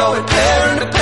know it, parent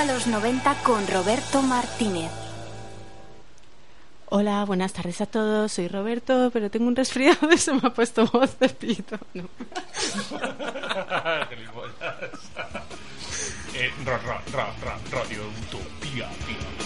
a los 90 con Roberto Martínez. Hola, buenas tardes a todos. Soy Roberto, pero tengo un resfriado y se me ha puesto voz de pito. No. eh, ra, ra, ra, ra, radio Utopía. tía.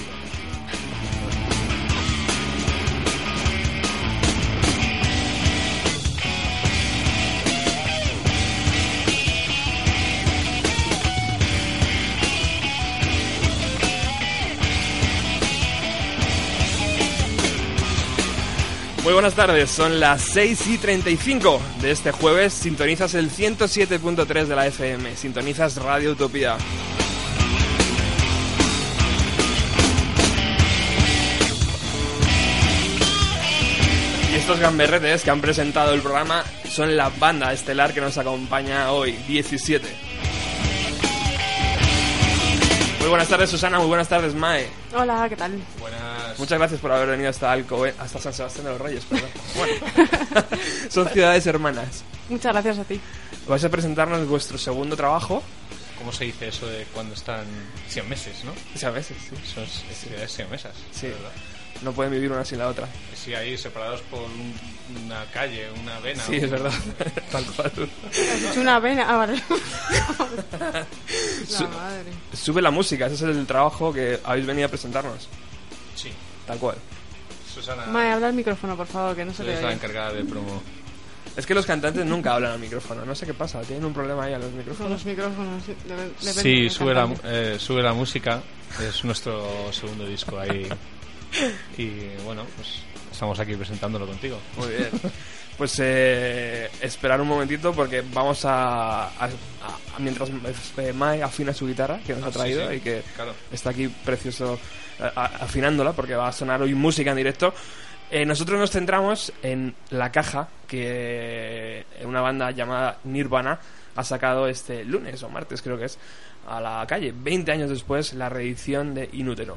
Muy buenas tardes, son las 6 y 35 de este jueves. Sintonizas el 107.3 de la FM, sintonizas Radio Utopía. Y estos gamberretes que han presentado el programa son la banda estelar que nos acompaña hoy, 17. Muy buenas tardes, Susana. Muy buenas tardes, Mae. Hola, ¿qué tal? Muchas gracias por haber venido hasta Alcobe, hasta San Sebastián de los Reyes, perdón. Bueno, son ciudades hermanas. Muchas gracias a ti. Vais a presentarnos vuestro segundo trabajo. ¿Cómo se dice eso de cuando están 100 meses, no? Veces, sí. Son ciudades siamesas. Sí. ¿verdad? No pueden vivir una sin la otra. Sí, ahí separados por un- una calle, una vena. Sí, un- es verdad. Tal cual. Has dicho una vena. Ah, vale. Su- La madre. Sube la música, ese es el trabajo que habéis venido a presentarnos. Sí. Tal cual. Susana Mae, habla al micrófono, por favor, que no se eres la oye. encargada de promo. Es que los cantantes nunca hablan al micrófono. No sé qué pasa. Tienen un problema ahí a los Con micrófonos. los micrófonos. sí, debe- depende Sí, del sube la, cantante. eh, sube la música. Es nuestro segundo disco ahí. Y bueno, pues estamos aquí presentándolo contigo. Muy bien. Pues eh, esperar un momentito porque vamos a, a- a- mientras eh, Mae afina su guitarra que nos Ah, ha sí, traído sí, y que claro. está aquí precioso eh, a- afinándola porque va a sonar hoy música en directo. Eh, nosotros nos centramos en La Caja, que una banda llamada Nirvana ha sacado este lunes o martes creo que es a la calle, 20 años después, la reedición de Inútero.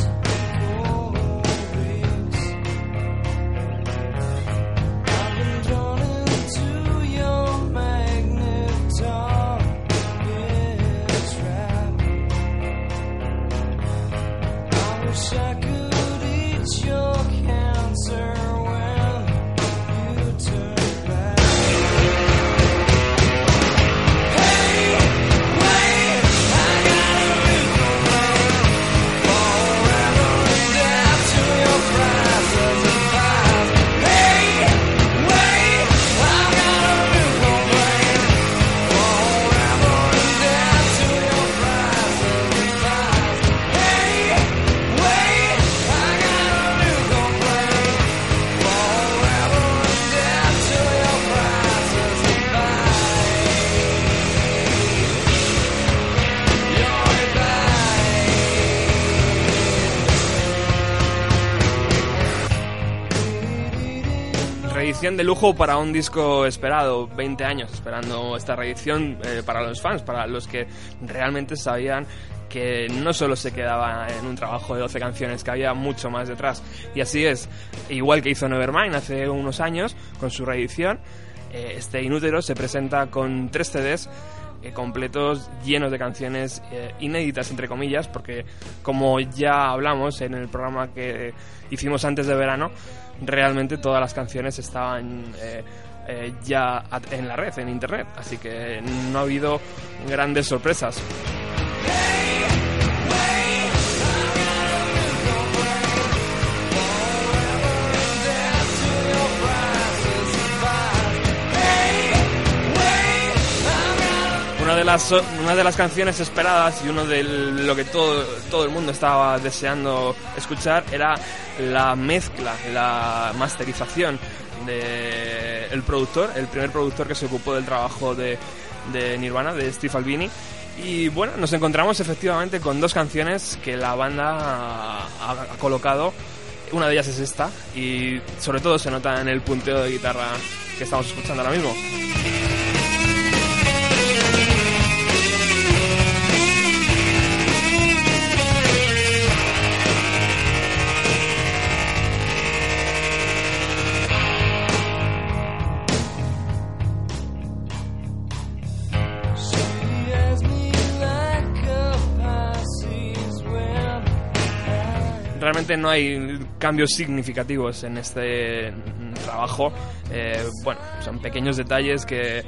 de lujo para un disco esperado, 20 años esperando esta reedición eh, para los fans, para los que realmente sabían que no solo se quedaba en un trabajo de 12 canciones, que había mucho más detrás. Y así es, igual que hizo Nevermind hace unos años con su reedición, eh, este Inútero se presenta con tres CDs eh, completos llenos de canciones eh, inéditas entre comillas porque como ya hablamos en el programa que hicimos antes de verano realmente todas las canciones estaban eh, eh, ya en la red en internet. Así que no ha habido grandes sorpresas de las una de las canciones esperadas y uno de lo que todo todo el mundo estaba deseando escuchar era la mezcla, la masterización de el productor, el primer productor que se ocupó del trabajo de, de Nirvana, de Steve Albini. Y bueno, nos encontramos efectivamente con dos canciones que la banda ha, ha colocado. Una de ellas es esta y sobre todo se nota en el punteo de guitarra que estamos escuchando ahora mismo. Realmente no hay cambios significativos en este trabajo. Eh, bueno, son pequeños detalles que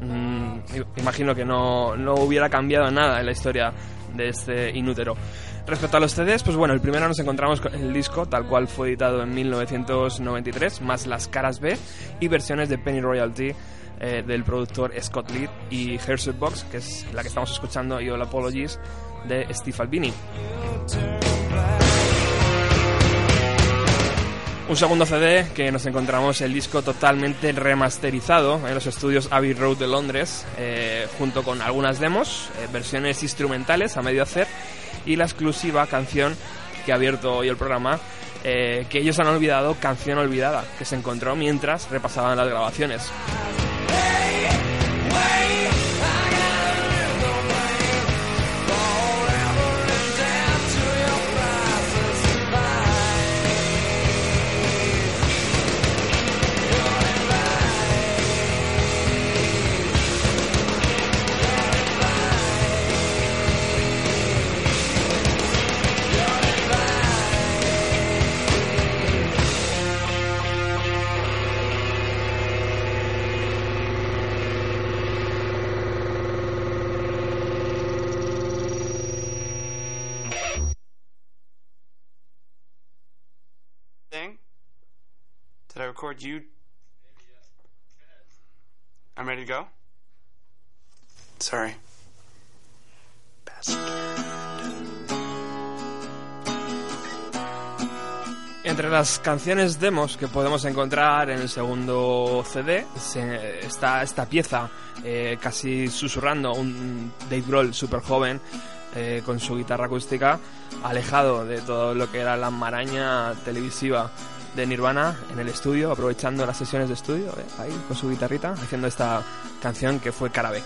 mm, imagino que no, no hubiera cambiado nada en la historia de este inútero. Respecto a los CDs, pues bueno, el primero nos encontramos con el disco tal cual fue editado en 1993, más las caras B y versiones de Penny Royalty eh, del productor Scott Lee y Herzog Box, que es la que estamos escuchando, y All Apologies de Steve Albini. Un segundo CD que nos encontramos el disco totalmente remasterizado en los estudios Abbey Road de Londres, eh, junto con algunas demos, eh, versiones instrumentales a medio hacer y la exclusiva canción que ha abierto hoy el programa, eh, que ellos han olvidado, Canción Olvidada, que se encontró mientras repasaban las grabaciones. Record you? I'm ready to go? Sorry. Entre las canciones demos que podemos encontrar en el segundo CD se- está esta pieza eh, casi susurrando un Dave Grohl súper joven eh, con su guitarra acústica alejado de todo lo que era la maraña televisiva de Nirvana en el estudio aprovechando las sesiones de estudio eh, ahí con su guitarrita haciendo esta canción que fue Cara B.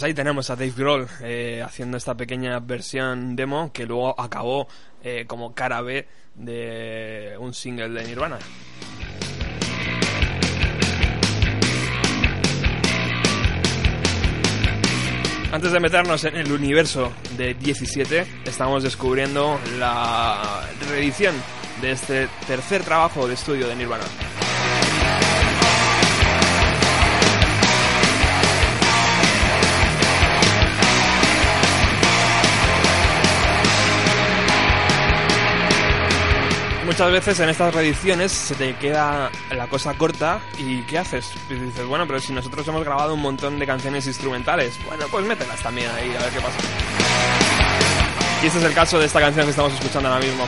Pues ahí tenemos a Dave Grohl eh, haciendo esta pequeña versión demo que luego acabó eh, como cara B de un single de Nirvana. Antes de meternos en el universo de 17, estamos descubriendo la reedición de este tercer trabajo de estudio de Nirvana. Muchas veces en estas reediciones se te queda la cosa corta y ¿qué haces? Dices, bueno, pero si nosotros hemos grabado un montón de canciones instrumentales, bueno, pues mételas también ahí, a ver qué pasa. Y este es el caso de esta canción que estamos escuchando ahora mismo.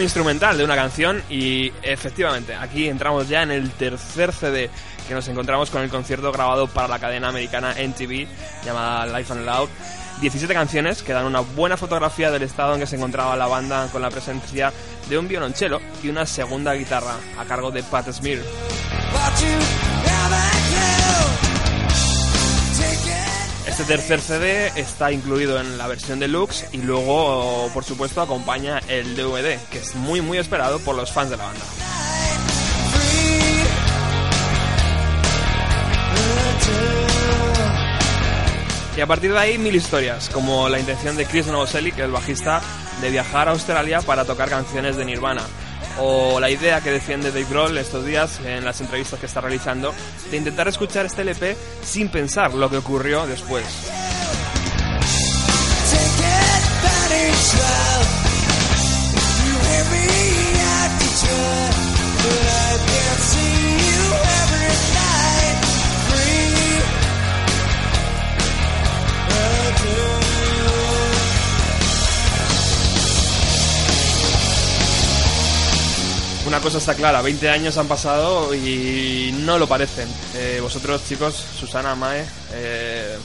Instrumental de una canción y efectivamente aquí entramos ya en el tercer CD que nos encontramos con el concierto grabado para la cadena americana NTV llamada Life and Loud 17 canciones que dan una buena fotografía del estado en que se encontraba la banda con la presencia de un violonchelo y una segunda guitarra a cargo de Pat Smear. Este tercer CD está incluido en la versión deluxe y luego, por supuesto, acompaña el DVD, que es muy muy esperado por los fans de la banda. Y a partir de ahí mil historias, como la intención de Chris Novoselic, el bajista, de viajar a Australia para tocar canciones de Nirvana, o la idea que defiende Dave Grohl estos días en las entrevistas que está realizando de intentar escuchar este LP sin pensar lo que ocurrió después. Una cosa está clara, 20 años han pasado y no lo parecen. Eh, vosotros, chicos, Susana, Mae, eh,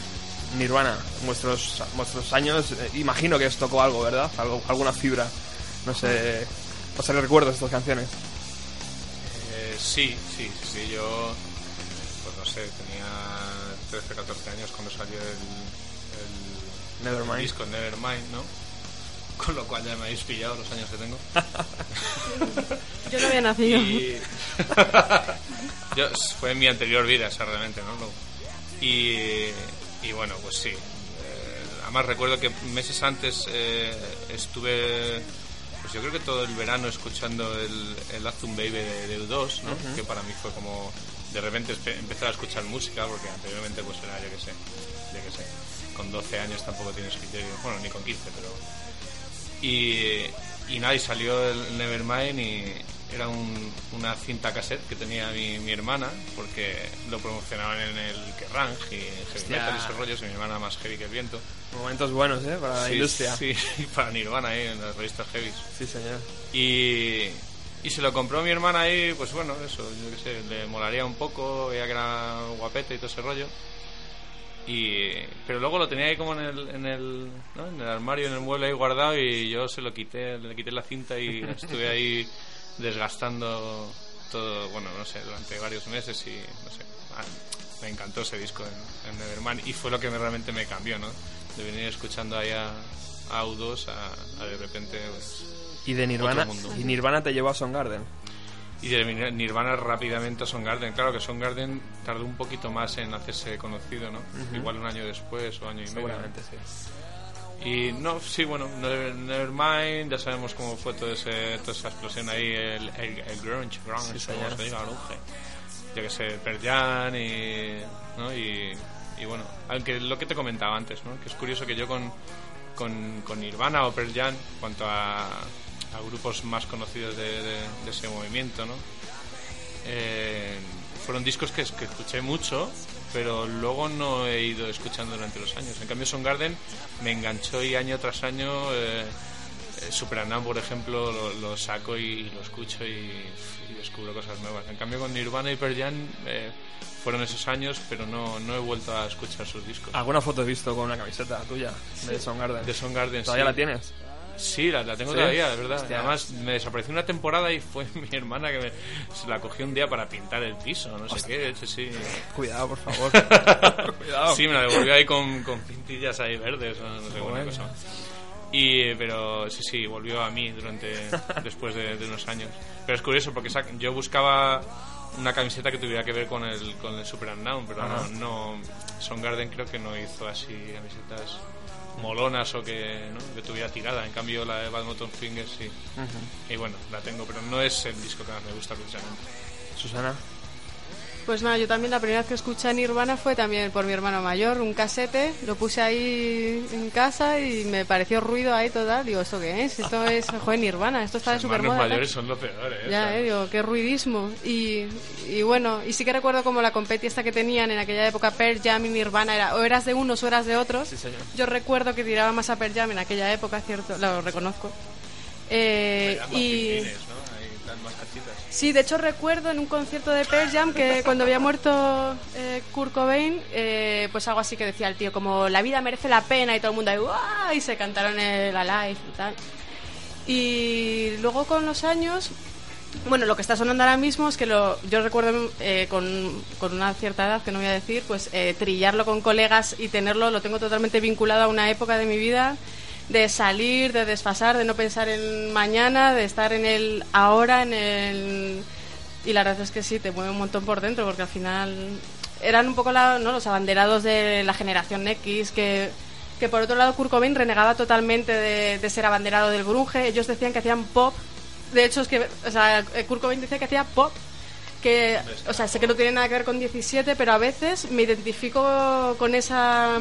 Nirvana, vuestros, vuestros años, eh, imagino que os tocó algo, ¿verdad? Algo, alguna fibra. No sé, ¿os recuerdo de estas canciones? Eh, sí, sí, sí, yo. Pues no sé. tenía 13, 14 años cuando salió el, el Nevermind. disco Nevermind, ¿no? Con lo cual ya me habéis pillado los años que tengo. Yo no había nacido. Y... Yo, fue en mi anterior vida, esa realmente, ¿no? Lo- Y, y bueno, pues sí. Eh, además recuerdo que meses antes eh, estuve, pues yo creo que todo el verano escuchando el, el Azum Baby de, de U2, ¿no? Que para mí fue como de repente empezar a escuchar música, porque anteriormente pues era, yo qué sé, yo qué sé, con 12 años tampoco tienes criterio, bueno, ni con 15, pero y, y nada, y salió el Nevermind y era un- una cinta cassette que tenía mi, mi hermana, porque lo promocionaban en el Kerrang y en Heavy. Metal y esos rollos, y mi hermana más heavy que el viento. Momentos buenos, ¿eh? Para la Sí, industria. Sí, para Nirvana ahí en las revistas heavy. Sí, señor. Y, y se lo compró mi hermana ahí, pues bueno, eso, yo qué sé, le molaría un poco, veía que era guapete y todo ese rollo. Y, pero luego lo tenía ahí como en el, en, el, ¿no? en el armario, en el mueble ahí guardado y yo se lo quité, le quité la cinta y estuve ahí desgastando todo, bueno, no sé, durante varios meses y no sé, ah, me encantó ese disco en, en Nevermind y fue lo que me- realmente me cambió, ¿no? De venir escuchando ahí a, a U2 a, a de repente pues, Y de Nirvana. Y Nirvana te llevó a Soundgarden. Y de Nir- Nirvana rápidamente a Soundgarden. Claro que Soundgarden tardó un poquito más en hacerse conocido, ¿no? Igual un año después o año y medio. Seguramente, sí. Y no, sí, bueno, Never- Nevermind, ya sabemos cómo fue todo ese, toda esa explosión ahí, el, el, el grunge, grunge, Sí, como se diga, grunge. Yo que sé, Pearl Jam y, ¿no? y, y bueno, aunque lo que te comentaba antes, ¿no? Que es curioso que yo con, con, con Nirvana o Pearl Jam, cuanto a, a grupos más conocidos de, de- de ese movimiento, ¿no? Eh, fueron discos que, que escuché mucho, pero luego no he ido escuchando durante los años. En cambio, Soundgarden me enganchó y año tras año, eh, eh, por ejemplo, lo, lo saco y, lo escucho y, y descubro cosas nuevas. En cambio, con Nirvana y Pearl Jam eh, fueron esos años, pero no, no he vuelto a escuchar sus discos. ¿Alguna foto he visto con una camiseta tuya de Soundgarden? De Soundgarden, ¿Todavía sí. la tienes? Sí, la, la tengo ¿Sí? todavía, de verdad. Hostia. Además, me desapareció una temporada y fue mi hermana que me, se la cogió un día para pintar el piso, no sé qué. Sí, sí. Cuidado, por favor. Cuidado. Sí, me la devolvió ahí con, con pintillas ahí verdes, o no sé, Bueno. cosa. Y, pero sí, sí, volvió a mí durante después de, de unos años. Pero es curioso porque esa- yo buscaba una camiseta que tuviera que ver con el, con el Super Unknown, pero no, no. Soundgarden creo que no hizo así camisetas molonas o que, ¿no? que tuviera tirada. En cambio, la de Bad Mountain Fingers sí. Y bueno, la tengo, pero no es el disco que más me gusta precisamente. Susana. Pues nada, yo también la primera vez que escuché a Nirvana fue también por mi hermano mayor, un casete, lo puse ahí en casa y me pareció ruido ahí total. Digo, ¿esto qué es? Esto es, joder, Nirvana, esto está de Los super hermanos moda. mayores son lo peor, ¿eh? Ya, eh, digo, qué ruidismo. Y, y bueno, y sí que recuerdo como la competi esta que tenían en aquella época, Pearl Jam y Nirvana, era o eras de unos o eras de otros. Sí, señor. Yo recuerdo que tiraba más a Pearl Jam en aquella época, cierto, lo reconozco. Eh, y. Sí, de hecho recuerdo en un concierto de Pearl Jam que cuando había muerto eh, Kurt Cobain, eh, pues algo así que decía el tío, como la vida merece la pena y todo el mundo ahí, y se cantaron el Alive y tal. Y luego con los años, bueno, lo que está sonando ahora mismo es que lo, yo recuerdo eh, con, con una cierta edad, que no voy a decir, pues eh, trillarlo con colegas y tenerlo, lo tengo totalmente vinculado a una época de mi vida de salir, de desfasar, de no pensar en mañana, de estar en el ahora, en el... Y la verdad es que sí, te mueve un montón por dentro, porque al final eran un poco la- ¿no? los abanderados de la generación X, que, que por otro lado Kurt Cobain renegaba totalmente de, ser abanderado del grunge. Ellos decían que hacían pop. De hecho, es que o sea, Kurt Cobain decía que hacía pop. Que, o sea, sé que no tiene nada que ver con 17, pero a veces me identifico con esa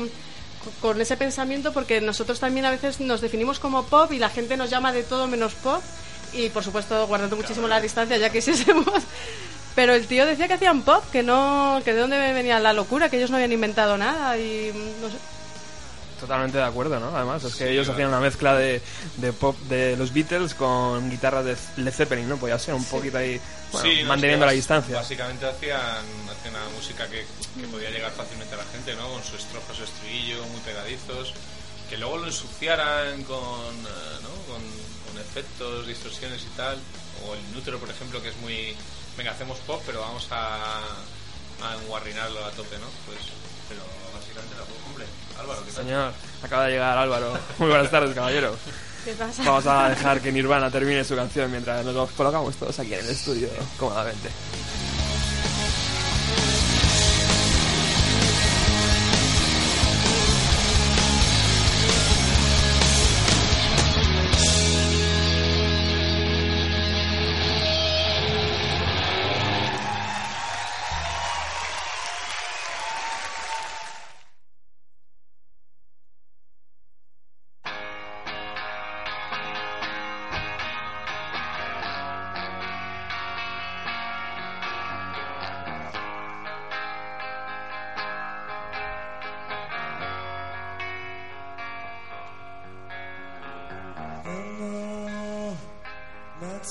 con ese pensamiento porque nosotros también a veces nos definimos como pop y la gente nos llama de todo menos pop y por supuesto guardando muchísimo la distancia ya quisiésemos pero el tío decía que hacían pop que no que de dónde venía la locura que ellos no habían inventado nada y no sé Totalmente de acuerdo, ¿no? Además, es que Sí, ellos claro. hacían una mezcla de, de pop de los Beatles con guitarra de Led Zeppelin, ¿no? Podía ser un poquito ahí, bueno, Sí, no, manteniendo es la distancia. Básicamente hacían, hacían una música que, que podía llegar fácilmente a la gente, ¿no? Con sus estrofas de estribillo muy pegadizos, que luego lo ensuciaran con, eh, ¿no? con, con efectos, distorsiones y tal. O el Nútero, por ejemplo, que es muy... Venga, hacemos pop, pero vamos a, a enguarrinarlo a tope, ¿no? Pues, pero básicamente la hombre, Álvaro, ¿qué tal? Señor, acaba de llegar Álvaro. Muy buenas tardes, caballero. ¿Qué pasa? Vamos a dejar que Nirvana termine su canción mientras nos colocamos todos aquí en el estudio cómodamente.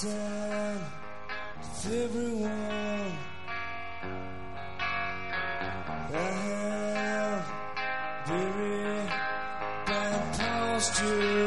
Time with everyone. I have very bad posture.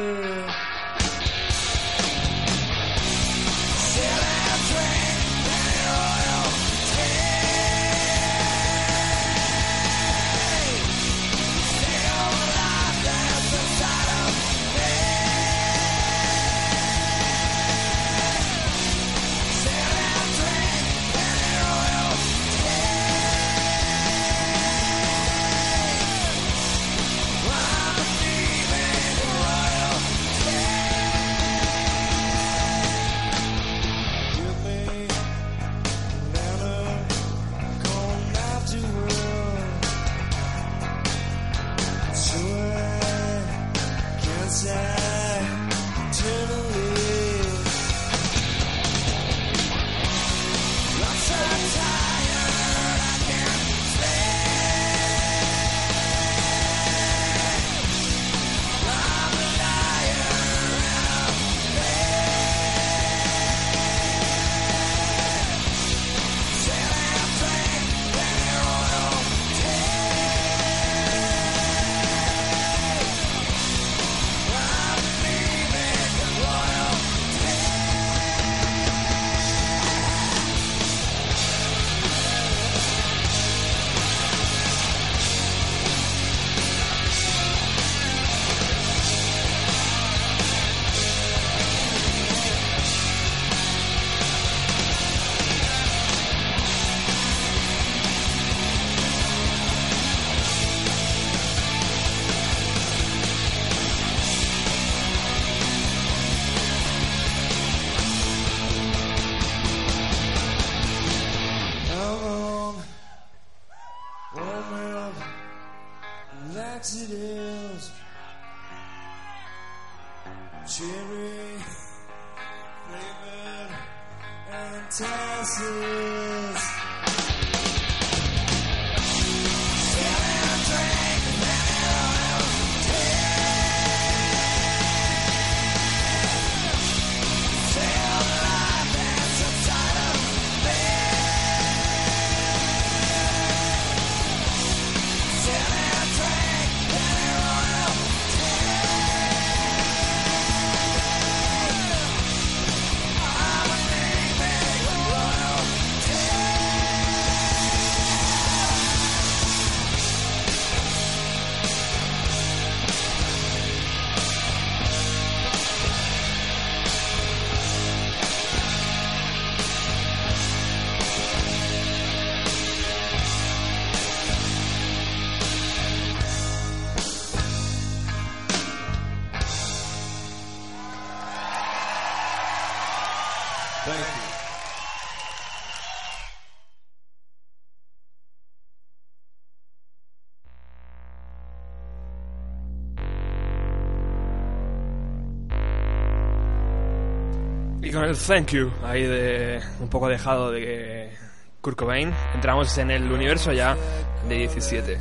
El thank you ahí de un poco dejado de Kurt Cobain, entramos en el universo ya de 17.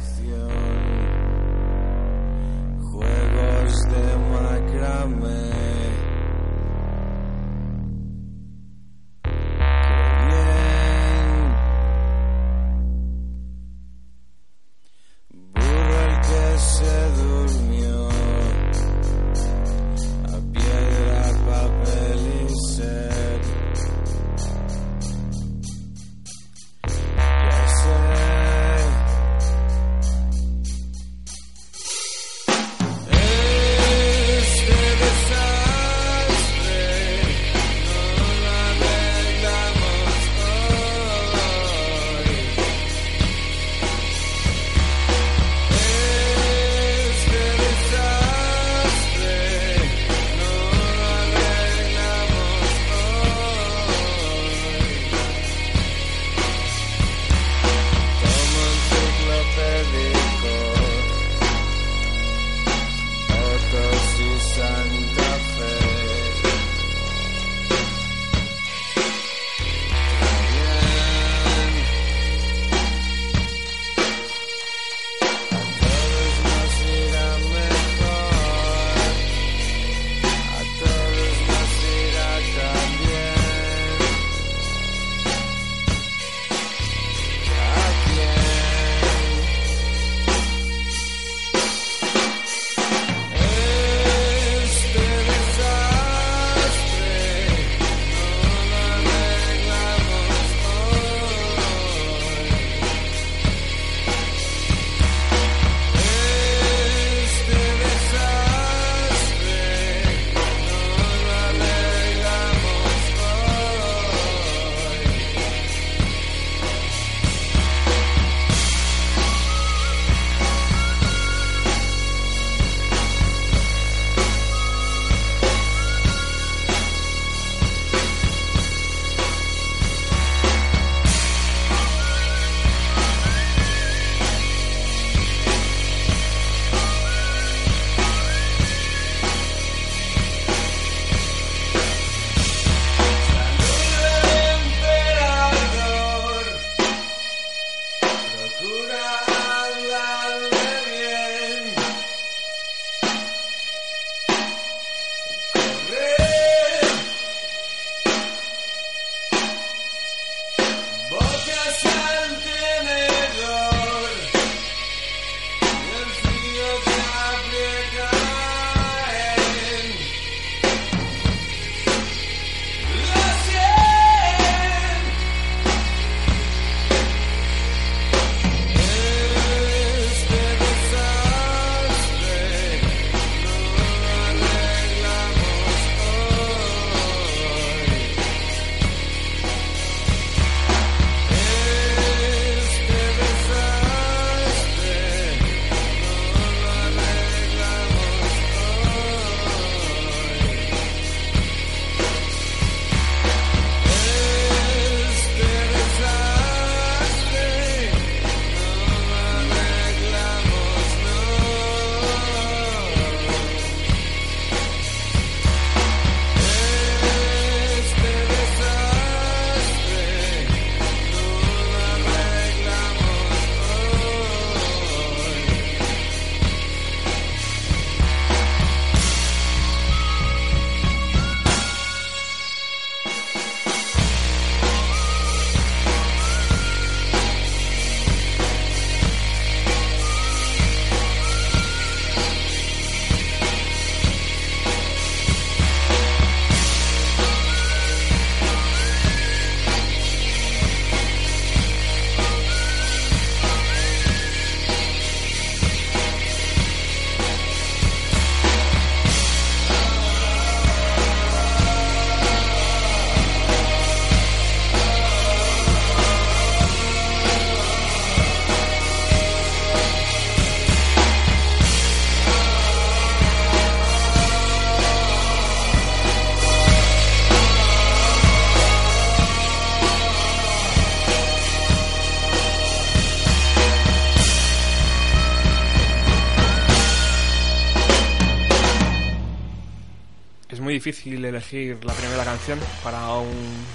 Difícil elegir la primera canción para un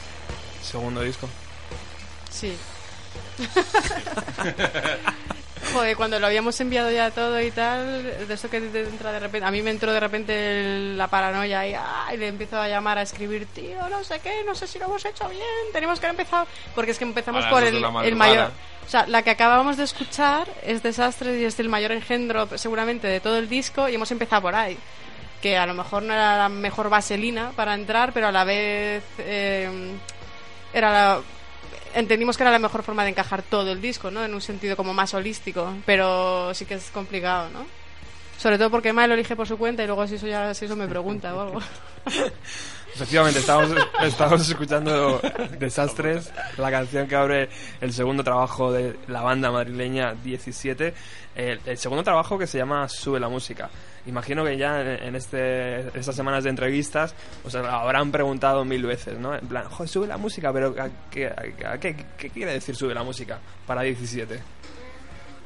segundo disco. Sí. Joder, cuando lo habíamos enviado ya todo y tal, de eso que te entra de repente, a mí me entró de repente el- la paranoia y, ay, le empiezo a llamar a escribir, tío, no sé qué, no sé si lo hemos hecho bien, tenemos que haber empezado, porque es que empezamos por el, el mayor, o sea, la que acabábamos de escuchar es Desastres y es el mayor engendro seguramente de todo el disco y hemos empezado por ahí. Que a lo mejor no era la mejor vaselina para entrar, pero a la vez eh, era la, entendimos que era la mejor forma de encajar todo el disco, ¿no? En un sentido como más holístico, pero sí que es complicado, ¿no? Sobre todo porque Mae lo elige por su cuenta y luego si eso ya si eso me pregunta o algo. Efectivamente, estamos, estamos escuchando Desastres, la canción que abre el segundo trabajo de la banda madrileña 17. El, el segundo trabajo que se llama Sube la música. Imagino que ya en, este, estas semanas de entrevistas os habrán preguntado mil veces, ¿no? En plan, "Joder, sube la música, pero ¿a qué, a qué- qué quiere decir sube la música para 17?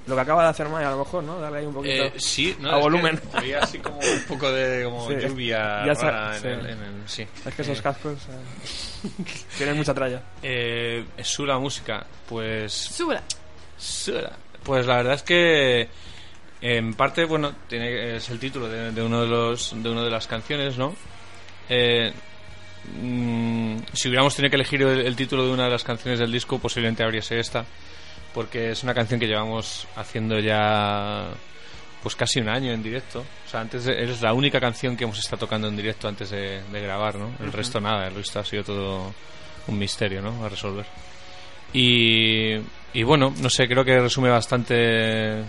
Lo que acaba de hacer Maya, a lo mejor, ¿no? Darle ahí un poquito Eh, sí, ¿no? a Es volumen. Había así como un poco de como Sí, lluvia ya sa- rara en, sí. el, en el- sí. Es que esos Eh, cascos eh, tienen mucha tralla. eh, Sube la música, pues Súbela. Sura. Pues la verdad es que en parte, bueno, tiene, es el título de, de uno de los de una de las canciones, ¿no? Eh, mm, si hubiéramos tenido que elegir el, el título de una de las canciones del disco, posiblemente habría sido esta, porque es una canción que llevamos haciendo ya pues casi un año en directo. O sea, antes de- es la única canción que hemos estado tocando en directo antes de, de grabar, ¿no? El resto nada, el resto ha sido todo un misterio, ¿no? A resolver. Y, y bueno, no sé, creo que resume bastante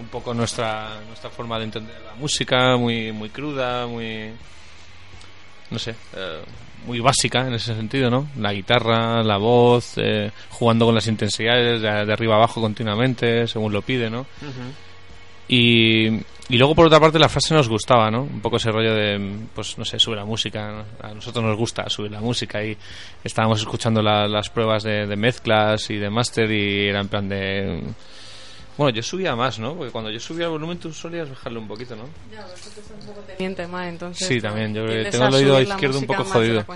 un poco nuestra, nuestra forma de entender la música, muy, muy cruda, muy. No sé, eh, muy básica en ese sentido, ¿no? La guitarra, la voz, eh, jugando con las intensidades de, de arriba abajo continuamente, según lo pide, ¿no? Y, y luego por otra parte la frase nos gustaba, ¿no? Un poco ese rollo de, pues no sé, sube la música. ¿no? A nosotros nos gusta subir la música y estábamos escuchando la- las pruebas de, de mezclas y de máster y era en plan de... Bueno, yo subía más, ¿no? Porque cuando yo subía el volumen tú solías bajarle un poquito, ¿no? Teniente Mae, entonces. Sí, también, yo tengo el oído izquierdo un poco más jodido.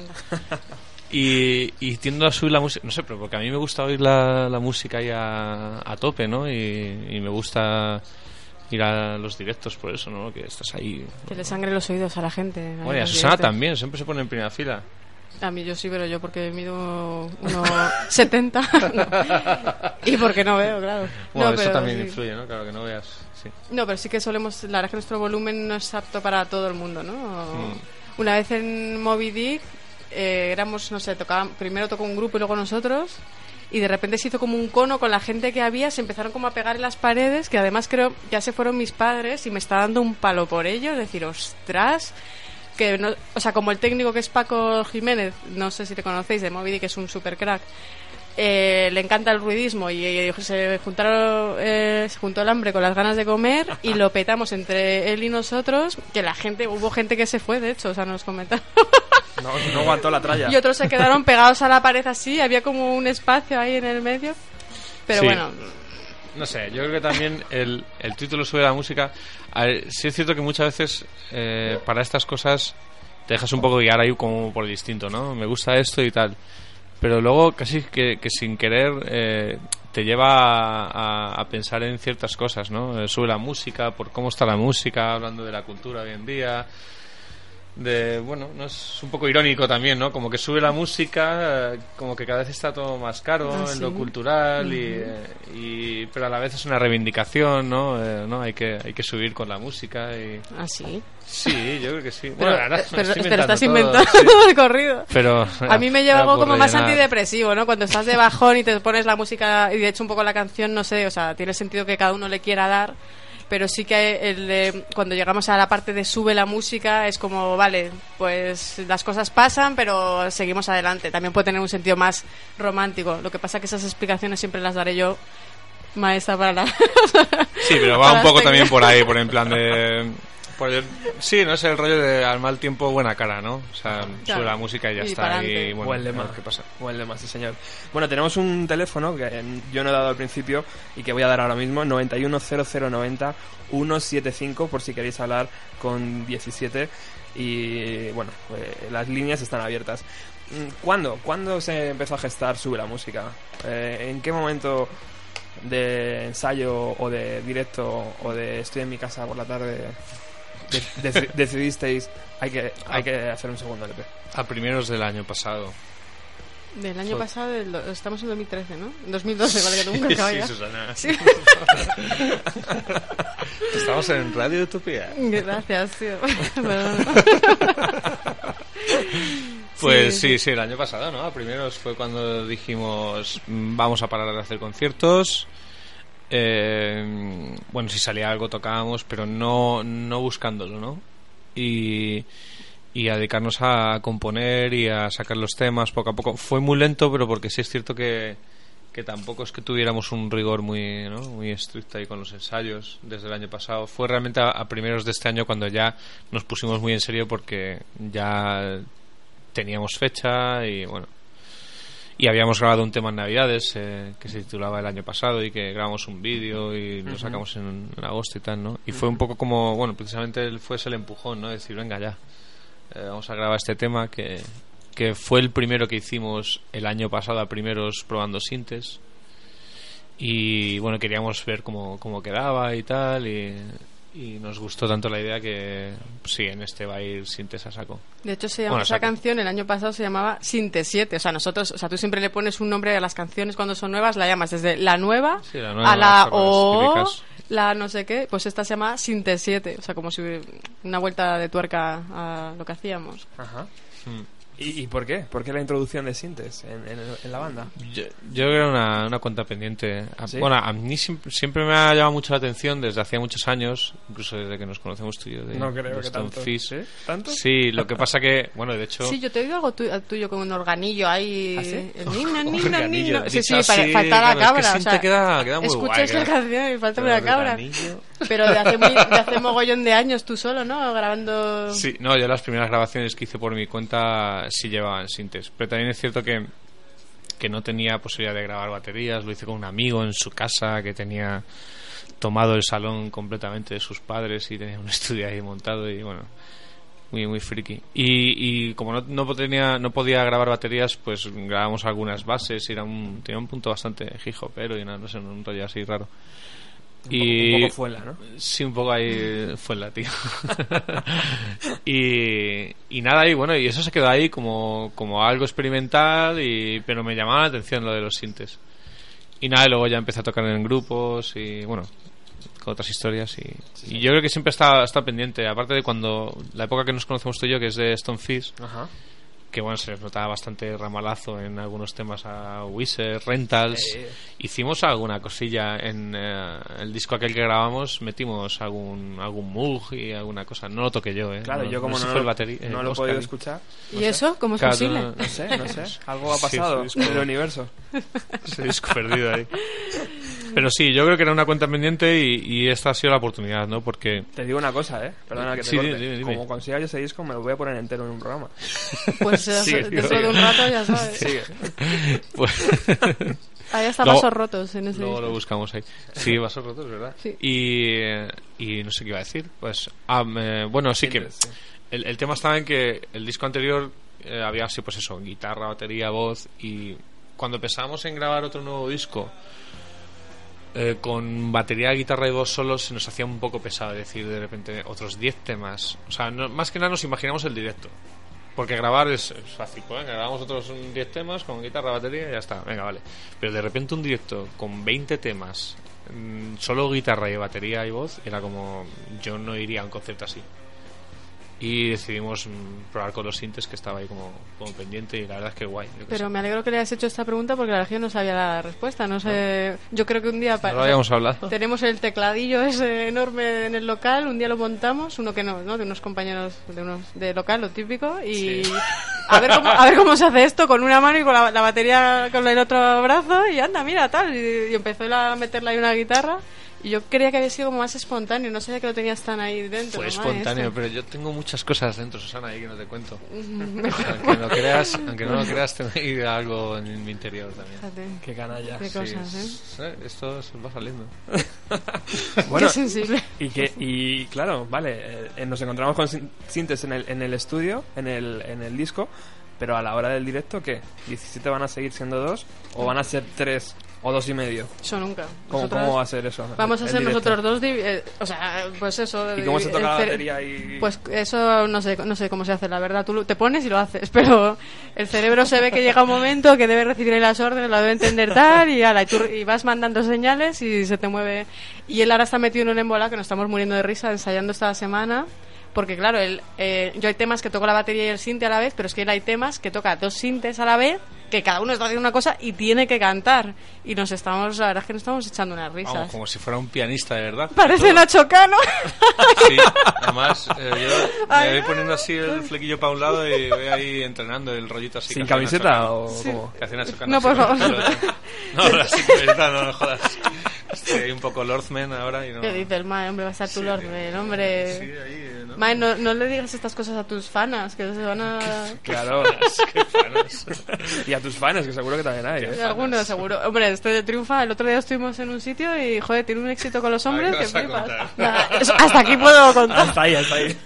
Y, y tiendo a subir la música, no sé, pero porque a mí me gusta oír la, la música ahí a, a tope, ¿no? Y, y me gusta ir a los directos por eso, ¿no? Que estás ahí. Que le sangre los oídos a la gente. Bueno, y a Susana directos. también, siempre se pone en primera fila. A mí yo sí, pero yo porque mido 1,70 y porque no veo, claro. Bueno, no, eso también sí. influye, ¿no? Claro, que no veas. Sí. No, pero sí que solemos. La verdad es que nuestro volumen no es apto para todo el mundo, ¿no? Mm. Una vez en Moby Dick eh, éramos, no sé, tocaba, primero tocó un grupo y luego nosotros. Y de repente se hizo como un cono con la gente que había, se empezaron como a pegar en las paredes, que además creo ya se fueron mis padres y me está dando un palo por ello, es decir, ostras, que no, o sea, como el técnico que es Paco Jiménez, no sé si te conocéis de Moby Dick, que es un super crack, eh, le encanta el ruidismo y, se juntaron eh, se juntó el hambre con las ganas de comer y lo petamos entre él y nosotros que la gente hubo gente que se fue de hecho o sea nos comentaron No, no aguantó la tralla. y otros se quedaron pegados a la pared así había como un espacio ahí en el medio pero Sí. bueno No sé, yo creo que también el, el título sube la música. A sí es cierto que muchas veces eh, para estas cosas te dejas un poco guiar ahí como por el ¿no? Me gusta esto y tal. Pero luego casi que, que sin querer eh, te lleva a, a- a pensar en ciertas cosas, ¿no? Eh, sube la música, por cómo está la música, hablando de la cultura hoy en día. De, bueno, no es un poco irónico también, ¿no? Como que sube la música, eh, como que cada vez está todo más caro Ah, en lo sí. cultural y, eh, y- pero a la vez es una reivindicación, ¿no? Eh, ¿no? Hay que hay que subir con la música y así sí, yo creo que sí. pero, Bueno, ahora pero estoy estás todo, inventando sí. de corrido Pero A mí me lleva algo como más antidepresivo, ¿no? Cuando estás de bajón y te pones la música y de hecho un poco la canción, no sé, o sea, tiene sentido que cada uno le quiera dar, pero sí que el de- cuando llegamos a la parte de sube la música es como, vale, pues las cosas pasan, pero seguimos adelante. También puede tener un sentido más romántico. Lo que pasa que esas explicaciones siempre las daré yo maestra para la... Sí, pero va un poco también técnicas. por ahí, por en plan de el- sí, no es el rollo de al mal tiempo buena cara, ¿no? O sea, Claro. sube la música y ya Y está y bueno, lema. ver qué pasa. Buen lema, sí señor. Bueno, tenemos un teléfono que eh, yo no he dado al principio y que voy a dar ahora mismo, 910090 175 por si queréis hablar con 17 y bueno, eh, las líneas están abiertas. Mm, ¿Cuándo? ¿Cuándo se empezó a gestar Sube la Música? Eh, ¿En qué momento de ensayo o de directo o de estoy en mi casa por la tarde de- deci- decidisteis hay que, hay que hacer un segundo LP? A primeros del año pasado. Del año Fue- pasado, del do- estamos en 2013, ¿no? 2012, vale, que nunca acaba sí, ya. Susana. Sí. Estamos en Radio Utopía. Gracias, tío. Pues Sí, sí, sí, el año pasado, ¿no? A primeros fue cuando dijimos mm, vamos a parar de hacer conciertos. Eh, bueno, si salía algo tocábamos, pero no, no buscándolo, ¿no? Y, y a dedicarnos a componer y a sacar los temas poco a poco. Fue muy lento, pero porque sí es cierto que, que tampoco es que tuviéramos un rigor muy, ¿no? muy estricto ahí con los ensayos desde el año pasado. Fue realmente a, a primeros de este año cuando ya nos pusimos muy en serio porque ya teníamos fecha y bueno y habíamos grabado un tema en Navidades eh, que se titulaba el año pasado y que grabamos un vídeo y lo sacamos en, en agosto y tal, ¿no? Y fue un poco como, bueno, precisamente fue ese el empujón, ¿no? Decir, venga ya, eh, vamos a grabar este tema que, que fue el primero que hicimos el año pasado a primeros probando sintes y bueno, queríamos ver cómo, cómo quedaba y tal y, y nos gustó tanto la idea que sí, en este va a ir sintes a saco. De hecho, se llama, Bueno, esa saco. canción el año pasado se llamaba Sinte 7. O sea, nosotros, o sea, tú siempre le pones un nombre a las canciones cuando son nuevas, la llamas desde la nueva, Sí, la nueva, a la O, la no sé qué. Pues esta se llama Sinte 7. O sea, como si hubiera una vuelta de tuerca a lo que hacíamos. Ajá. Mm. ¿Y, y por qué? ¿Por qué la introducción de Sintes en, en- en la banda? Yo, yo creo que era una, una cuenta pendiente. A- ¿Sí? Bueno, a mí siempre, siempre me ha llamado mucho la atención desde hacía muchos años, incluso desde que nos conocemos tú y yo de, No creo de que Stone tanto. Fish. ¿Sí? ¿Tanto? Sí, lo que pasa que, bueno, de hecho... Sí, yo te he oído algo tu- tuyo con un organillo ahí. ¿Ah, sí? Nino, Organillo, nino. Sí, sí, para- falta la claro, es que cabra. o sea, queda- queda muy escuchas guay, la queda- canción y falta el cabra. Pero de hace, muy, de hace mogollón de años tú solo, ¿no? Grabando. Sí, no, yo las primeras grabaciones que hice por mi cuenta sí llevaban sintes. Pero también es cierto que, que no tenía posibilidad de grabar baterías. Lo hice con un amigo en su casa que tenía tomado el salón completamente de sus padres y tenía un estudio ahí montado y bueno, muy muy friki. Y, y como no, no, tenía, no podía grabar baterías, pues grabamos algunas bases y era un, tenía un punto bastante hijo, pero y nada, no sé, un rollo así raro. Un poco, y un poco fuela, ¿no? Sí, un poco ahí fue la tío. y, y nada, y bueno, y eso se quedó ahí como, como algo experimental, y, pero me llamaba la atención lo de los sintes. Y nada, y luego ya empecé a tocar en grupos y bueno, con otras historias. Y, y yo creo que siempre está, está pendiente, aparte de cuando la época que nos conocemos tú y yo, que es de Stone Fish, Ajá. Que bueno, se les notaba bastante ramalazo en algunos temas a Wizard, Rentals. Eh. Hicimos alguna cosilla en eh, el disco aquel que grabamos, metimos algún algún mug y alguna cosa. No lo toqué yo, ¿eh? Claro, No- yo como no, lo, el bateri- eh, no lo he Oscar podido y- escuchar. ¿Y eso? ¿Cómo es Claro, posible? no- No sé, no sé. Algo ha Sí, pasado disco- en el universo. ese disco perdido ahí. Pero sí, yo creo que era una cuenta pendiente y, y esta ha sido la oportunidad, ¿no? Porque Te digo una cosa, ¿eh? Perdona que te Sí, corte. dime, dime. Como consiga yo ese disco, me lo voy a poner entero en un programa. Pues eh, dentro de un rato ya sabes. Sigue. pues, Ahí hasta Luego- vasos rotos en ese Luego disco. lo buscamos ahí. Sí, vasos rotos, ¿verdad? Sí. Y, eh, y no sé qué iba a decir. Pues, ah, me- bueno, sí que el, el tema estaba en que el disco anterior eh, había así, pues eso, guitarra, batería, voz. Y cuando pensábamos en grabar otro nuevo disco eh, con batería, guitarra y voz solo, se nos hacía un poco pesado decir de repente otros 10 temas. O sea, no- más que nada nos imaginamos el directo. Porque grabar es, fácil, pues venga, grabamos otros 10 temas con guitarra, batería y ya está, venga, vale. Pero de repente un directo con 20 temas, mm, solo guitarra y batería y voz, era como, yo no iría a un concepto así. Y decidimos probar con los sintes que estaba ahí como, como pendiente y la verdad es que guay. Pero sé. me alegro que le hayas hecho esta pregunta porque la verdad que no sabía la respuesta. No sé. Yo creo que un día. No lo habíamos hablado. Tenemos el tecladillo ese enorme en el local, un día lo montamos, uno que no, ¿no? De unos compañeros de unos de local, lo típico, y a ver cómo a ver cómo se hace esto con una mano y con la, la batería con el otro brazo y anda, mira, tal, y, y empezó a meterle ahí una guitarra Y yo creía que había sido como más espontáneo, no sabía que lo tenías tan ahí dentro. Fue ¿no, espontáneo, pero yo tengo muchas cosas dentro, Susana, ahí que no te cuento. Aunque no, creas, aunque no lo creas, tengo ahí algo en mi interior también. Fíjate, Qué canalla. Qué Sí, cosas, ¿eh? es- eh, Esto se va saliendo. Bueno, Qué sensible. y, que, y claro, vale, eh, eh, nos encontramos con sin- Sintes en el, en el estudio, en el, en el disco, pero a la hora del directo, ¿qué? ¿17 van a seguir siendo dos o van a ser tres o dos y medio? Eso nunca. ¿Cómo, cómo va a ser eso? Vamos a ser nosotros dos, eh, o sea, pues eso. ¿Y cómo se toca la batería y...? Pues eso no sé, no sé cómo se hace, la verdad. Tú te pones y lo haces, pero el cerebro se ve que llega un momento que debe recibir las órdenes, lo debe entender tal, y, ala, y, tú- y vas mandando señales y se te mueve. Y él ahora está metido en un embola que nos estamos muriendo de risa ensayando esta semana. Porque claro, él, eh, yo hay temas que toco la batería y el sinte a la vez, pero es que él hay temas que toca dos sintes a la vez, que cada uno está haciendo una cosa y tiene que cantar. Y nos estamos, la verdad es que nos estamos echando unas risas. Vamos, como si fuera un pianista de verdad. Parece Nacho Cano. Sí, además eh, yo me voy poniendo así el flequillo para un lado y voy ahí entrenando el rollito así. ¿Sin camiseta o Sí. cómo? Que hace Nacho Cano No, por favor. pelo. No, sin camiseta no, no jodas. Estoy un poco Lordman ahora y no... ¿Qué dices, Mae? Hombre, va a estar tu Sí, Lordman, hombre. Sí, ahí, eh, ¿no? Mae, no, no le digas estas cosas a tus fanas, que se van a... Claro. Qué fanos. y a tus fans, que seguro que también hay. ¿eh? Algunos, seguro. Hombre, este de triunfa. El otro día estuvimos en un sitio y, joder, tiene un éxito con los hombres ¿qué que flipas. eso- hasta aquí puedo contar. Hasta ahí, hasta ahí.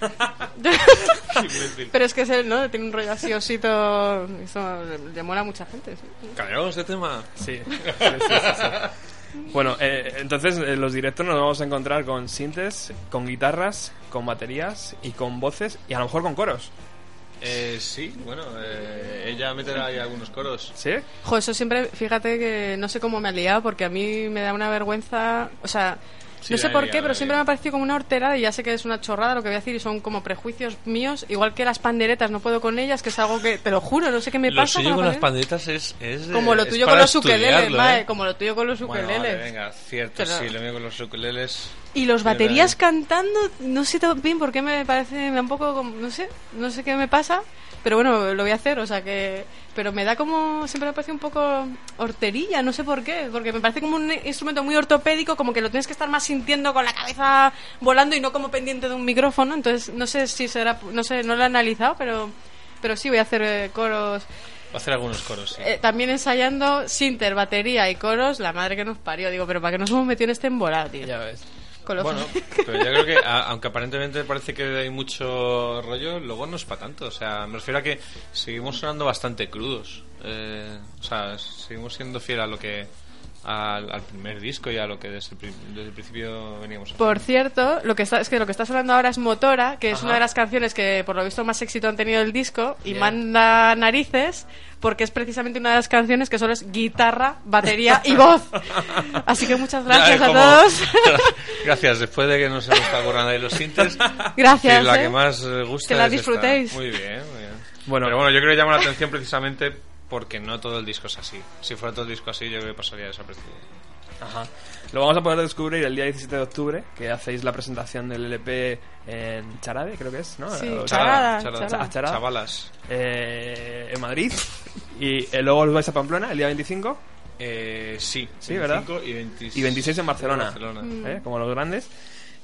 Pero es que es él, ¿no? Tiene un rollo así osito. Eso le, le mola a mucha gente. sí. ¿Cambiamos de tema? Sí. Sí, sí, sí, sí. Bueno, eh, entonces en los directos nos vamos a encontrar con sintes, con guitarras, con baterías y con voces y a lo mejor con coros. Eh, sí, bueno, eh, ella meterá ahí algunos coros. ¿Sí? Jo, eso siempre, fíjate que no sé cómo me ha liado, porque a mí me da una vergüenza. O sea, Sí, no sé por qué, pero siempre me ha parecido como una horterada y ya sé que es una chorrada lo que voy a decir y son como prejuicios míos, igual que las panderetas, no puedo con ellas, que es algo que, te lo juro, no sé qué me Lo pasa. suyo con con la las panderetas es... es Como lo tuyo con los ukeleles, ¿eh? como lo tuyo con los Bueno, ukeleles. vale, venga, cierto, Pero- sí, lo mío con los ukeleles... Y los baterías eh. cantando, no sé bien por qué me parece, me da un poco, como- no sé, no sé qué me pasa, pero bueno, lo voy a hacer, o sea que, pero me da como, siempre me parece un poco horterilla, no sé por qué, porque me parece como un instrumento muy ortopédico, como que lo tienes que estar más sintiendo con la cabeza volando y no como pendiente de un micrófono, entonces no sé si será, no sé, no lo he analizado, pero, pero sí voy a hacer eh, coros, Va a hacer algunos coros, sí. eh, también ensayando sinter, batería y coros, la madre que nos parió, digo, pero ¿para qué nos hemos metido en este embolado, tío? Ya ves. Bueno, pero yo creo que, aunque aparentemente parece que hay mucho rollo, luego no es para tanto. O sea, me refiero a que seguimos sonando bastante crudos. Eh, o sea, seguimos siendo fiel a lo que. Al, al primer disco y a lo que desde el, desde el principio veníamos haciendo. Por cierto, lo que está, es que lo que está sonando ahora es Motora, que es Ajá. una de las canciones que por lo visto más éxito han tenido el disco y Bien. manda narices porque es precisamente una de las canciones que solo es guitarra, batería y voz. Así que muchas gracias a todos. Gracias, después de que nos hemos estado currando ahí los sintes. Gracias, sí, la ¿eh? que más gusta Que la es esta. disfrutéis. Muy bien, muy bien. Bueno. Pero bueno, yo creo que llama la atención precisamente porque no todo el disco es así. Si fuera todo el disco así, yo creo que pasaría desapercibido. Ajá. Lo vamos a poder descubrir el día 17 de octubre, que hacéis la presentación del LP en Charade, creo que es, ¿no? Sí, O- Charada, Charada, charada. Ah, Charada. Chavalas. eh, en Madrid. Y eh, luego os vais a Pamplona el día 25 Eh, sí, Sí, ¿verdad? 25 y 26, y 26 en Barcelona, Barcelona. Mm. ¿eh? como los grandes.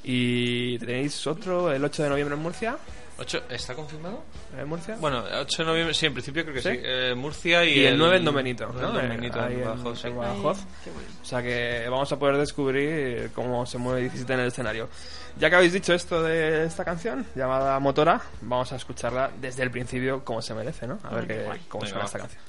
Y tenéis otro el 8 de noviembre en Murcia. Ocho- ¿Está confirmado? ¿En Murcia? Bueno, 8 de noviembre, sí, en principio creo que sí. ¿Sí? Eh, Murcia y, y el 9 en Don Benito, el ¿no? Don Eh, Benito, ahí en en- Badajoz, sí. en Badajoz. O sea que vamos a poder descubrir cómo se mueve 17 en el escenario. Ya que habéis dicho esto de esta canción, llamada Motora, vamos a escucharla desde el principio como se merece, ¿no? A ver qué, cómo Venga, suena va. esta canción.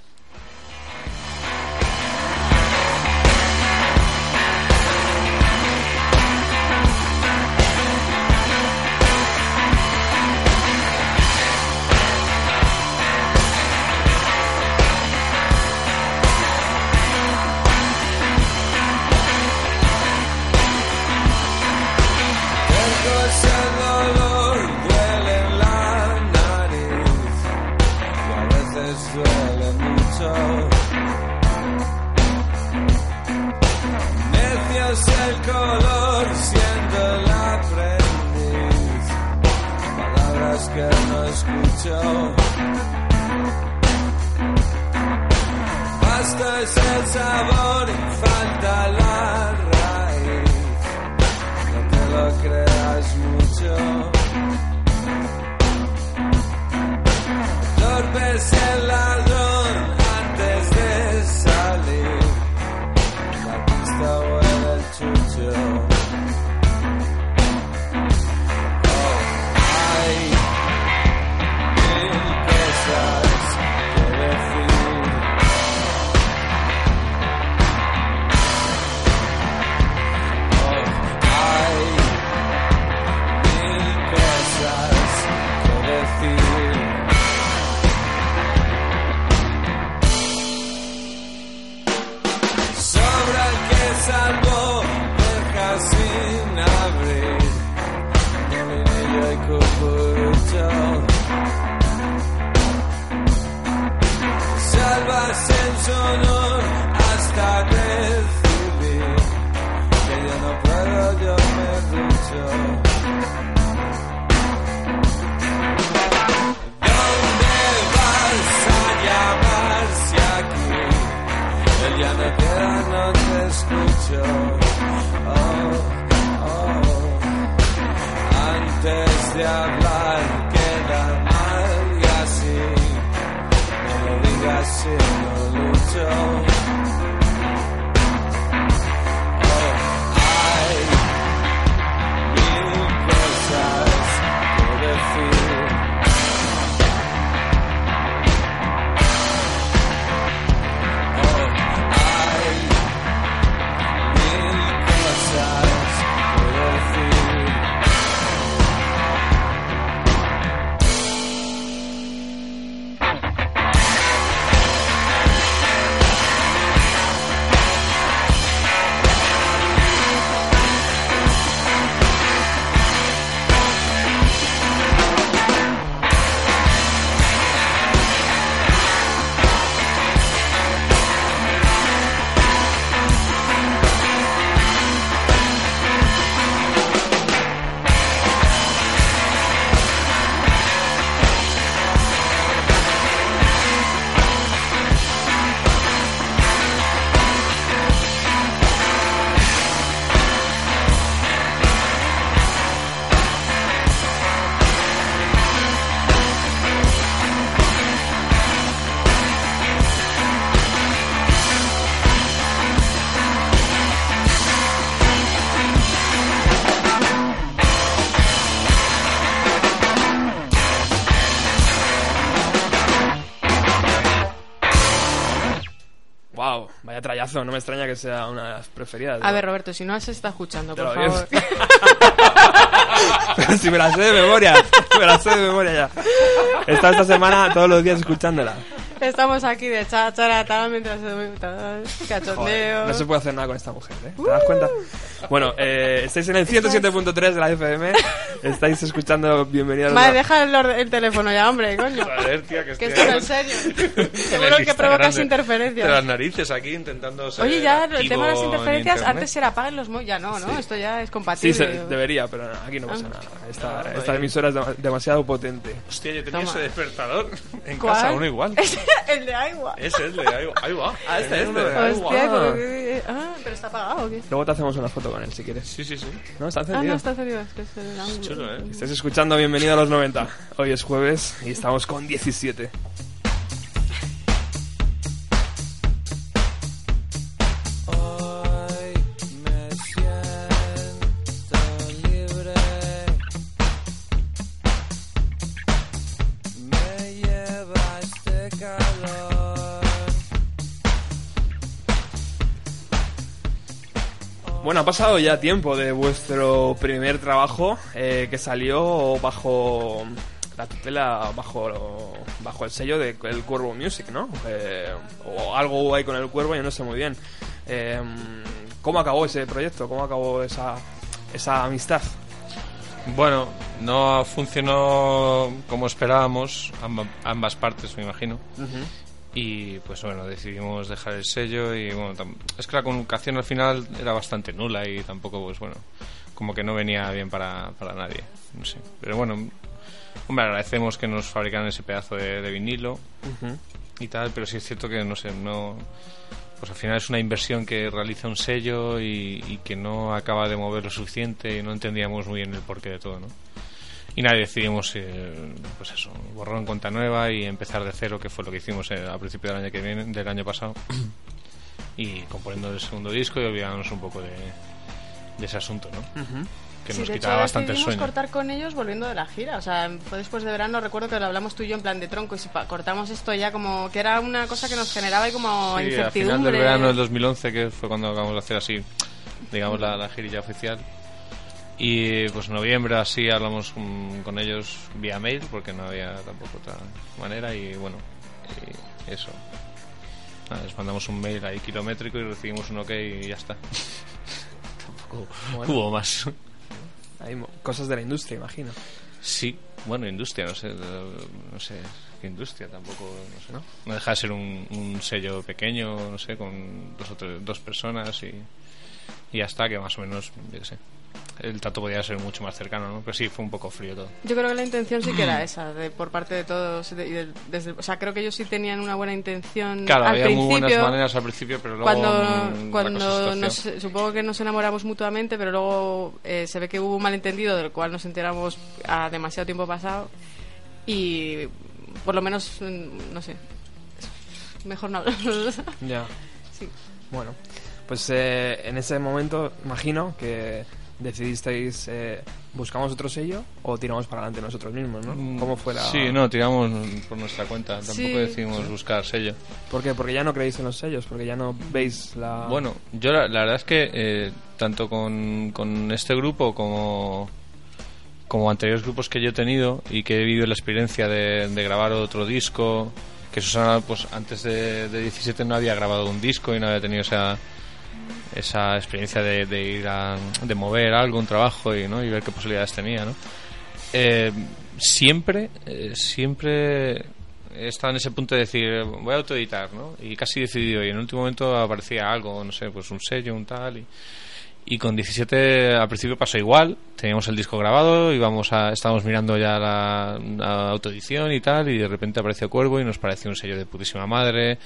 No me extraña que sea una de las preferidas. A ver, Roberto, si no se está escuchando, por favor. Si me la sé de memoria, me la sé de memoria ya. He estado esta semana todos los días escuchándola. Estamos aquí de cháchara, tal, mientras cachondeo. Joder, no se puede hacer nada con esta mujer, ¿eh? ¿Te das cuenta? Bueno, eh, estáis en el 107.3 de la FM. Estáis escuchando Bienvenidos Vale, deja el, el teléfono ya, hombre, coño. Joder, tía, que Que estoy esto es serio. Seguro que provocas interferencias. De las narices aquí intentando ser Oye, ya el activo tema de las en interferencias, internet. antes era apaguen los móviles. Ya no, ¿no? Esto ya es Sí, compatible. se, debería, pero no, aquí no pasa Ah. nada. Esta, esta emisora es dema- demasiado potente. Hostia, yo tenía Toma. ese despertador en ¿Cuál? casa, uno igual. el de agua. Ese es de ahí, ahí va. Ah, este, este. Hostia, como que- Ah, pero está apagado o qué? Luego te hacemos una foto con él si quieres. Sí, sí, sí. ¿No? ¿Está Ah, encendido? no, está encendido. Es que es el ángulo. Chulo, ¿eh? Estáis escuchando Bienvenido a los 90. Hoy es jueves y estamos con 17. Ha pasado ya tiempo de vuestro primer trabajo eh, que salió bajo la tutela, bajo, bajo el sello de El Cuervo Music, ¿no? Eh, o algo hubo ahí con El Cuervo, yo no sé muy bien. Eh, ¿Cómo acabó ese proyecto? ¿Cómo acabó esa, esa amistad? Bueno, no funcionó como esperábamos, amba- ambas partes, me imagino. Y pues bueno, decidimos dejar el sello y bueno, es que la comunicación al final era bastante nula y tampoco, pues bueno, como que no venía bien para, para nadie, no sé. Pero bueno, hombre, agradecemos que nos fabricaran ese pedazo de, de vinilo y tal, pero sí es cierto que no sé, no, pues al final es una inversión que realiza un sello y, y que no acaba de mover lo suficiente y no entendíamos muy bien el porqué de todo, ¿no? Y nada, decidimos, eh, pues eso, borrar en cuenta nueva y empezar de cero, que fue lo que hicimos eh, al principio del año que viene, del año pasado. y componiendo el segundo disco y olvidándonos un poco de, de ese asunto, ¿no? Que Sí, nos de quitaba hecho, bastante el sueño. cortar con ellos volviendo de la gira. O sea, fue después de verano, recuerdo que lo hablamos tú y yo en plan de tronco. Y si pa- cortamos esto ya como que era una cosa que nos generaba y como Sí, al incertidumbre. final del verano del 2011, que fue cuando acabamos de hacer así, digamos, la, la girilla oficial. Y pues en noviembre así hablamos con, con ellos vía mail, porque no había tampoco otra manera. Y bueno, y eso. Nada, les mandamos un mail ahí kilométrico y recibimos un ok y ya está. tampoco Bueno. hubo más. Hay cosas de la industria, imagino. Sí, bueno, industria, no sé, no sé, qué industria tampoco, no sé, ¿no? No deja de ser un, un sello pequeño, no sé, con dos o tres- dos personas y, y ya está, que más o menos, yo qué sé, el trato podía ser mucho más cercano, ¿no? Pero sí, fue un poco frío todo. Yo creo que la intención sí que era esa, de, por parte de todos. de- y del- desde, o sea, creo que ellos sí tenían una buena intención. Claro, al había muy buenas principio, maneras al principio, pero luego cuando, mm, cuando nos, supongo que nos enamoramos mutuamente, pero luego eh, se ve que hubo un malentendido del cual nos enteramos a demasiado tiempo pasado y por lo menos, mm, no sé, mejor no hablar. Ya. Sí. Bueno, pues eh, en ese momento imagino que decidisteis eh, buscamos otro sello o tiramos para adelante nosotros mismos, ¿no? Mm, ¿Cómo fue la...? Sí, no, tiramos por nuestra cuenta, tampoco Sí. decidimos buscar sello. ¿Por qué? Porque ya no creéis en los sellos, porque ya no veis la... Bueno, yo la, la verdad es que eh, tanto con, con este grupo como, como anteriores grupos que yo he tenido y que he vivido la experiencia de, de grabar otro disco, que Susana pues antes de, de 17 no había grabado un disco y no había tenido esa esa experiencia de, de ir a de mover algo, un trabajo y, ¿no? y ver qué posibilidades tenía, ¿no? Eh, siempre, eh, siempre he estado en ese punto de decir, voy a autoeditar, ¿no? Y casi decidido, y en el último momento aparecía algo, no sé, pues un sello, un tal, y, y con 17 al principio pasó igual, teníamos el disco grabado, íbamos a, estábamos mirando ya la, la autoedición y tal, y de repente apareció Cuervo y nos pareció un sello de putísima madre,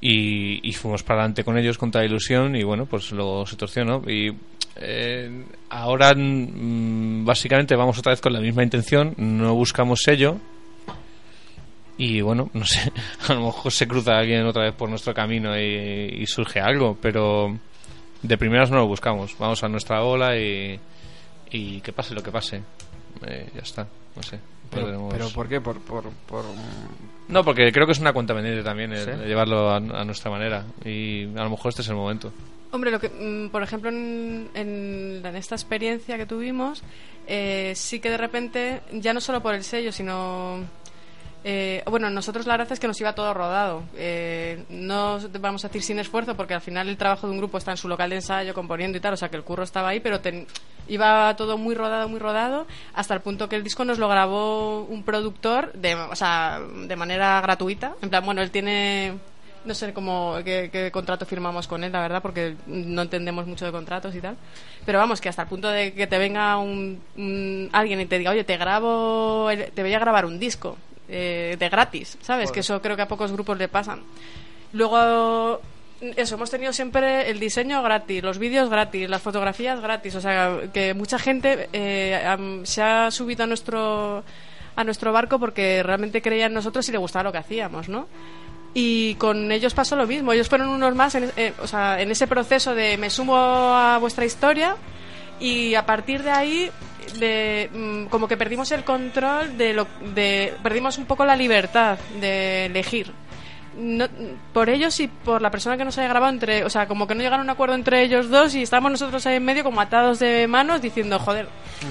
y, y fuimos para adelante con ellos con toda ilusión y bueno pues luego se torció y eh, ahora mm, básicamente vamos otra vez con la misma intención no buscamos sello y bueno no sé a lo mejor se cruza alguien otra vez por nuestro camino y, surge algo pero de primeras no lo buscamos. Vamos a nuestra ola y, y que pase lo que pase. Eh, ya está no sé pero, tenemos- pero ¿por qué? Por, por, por... no, porque creo que es una cuenta pendiente también el, ¿Sí? el llevarlo a, a nuestra manera. Y a lo mejor este es el momento. Hombre, lo que, mm, por ejemplo, en, en- en esta experiencia que tuvimos, eh, sí que de repente, ya no solo por el sello, sino... eh, bueno, nosotros la verdad es que nos iba todo rodado. Eh, no vamos a decir sin esfuerzo, porque al final el trabajo de un grupo está en su local de ensayo, componiendo y tal, o sea que el curro estaba ahí, pero iba todo muy rodado, muy rodado, hasta el punto que el disco nos lo grabó un productor, de, o sea, de manera gratuita. En plan, bueno, él tiene no sé cómo qué, qué contrato firmamos con él, la verdad, porque no entendemos mucho de contratos y tal. Pero vamos, que hasta el punto de que te venga un, un- alguien y te diga, oye, te grabo, te voy a grabar un disco eh, de gratis, ¿sabes? Que eso creo que a pocos grupos le pasan. Luego, eso, hemos tenido siempre el diseño gratis, los vídeos gratis, las fotografías gratis. O sea, que mucha gente eh, se ha subido a nuestro, a nuestro barco porque realmente creía en nosotros y le gustaba lo que hacíamos, ¿no? Y con ellos pasó lo mismo. Ellos fueron unos más en, eh, o sea, en ese proceso de me sumo a vuestra historia y a partir de ahí de, mm, como que perdimos el control de lo de perdimos un poco la libertad de elegir no, por ellos y por la persona que nos haya grabado entre o sea como que no llegaron a un acuerdo entre ellos dos y estábamos nosotros ahí en medio como atados de manos diciendo joder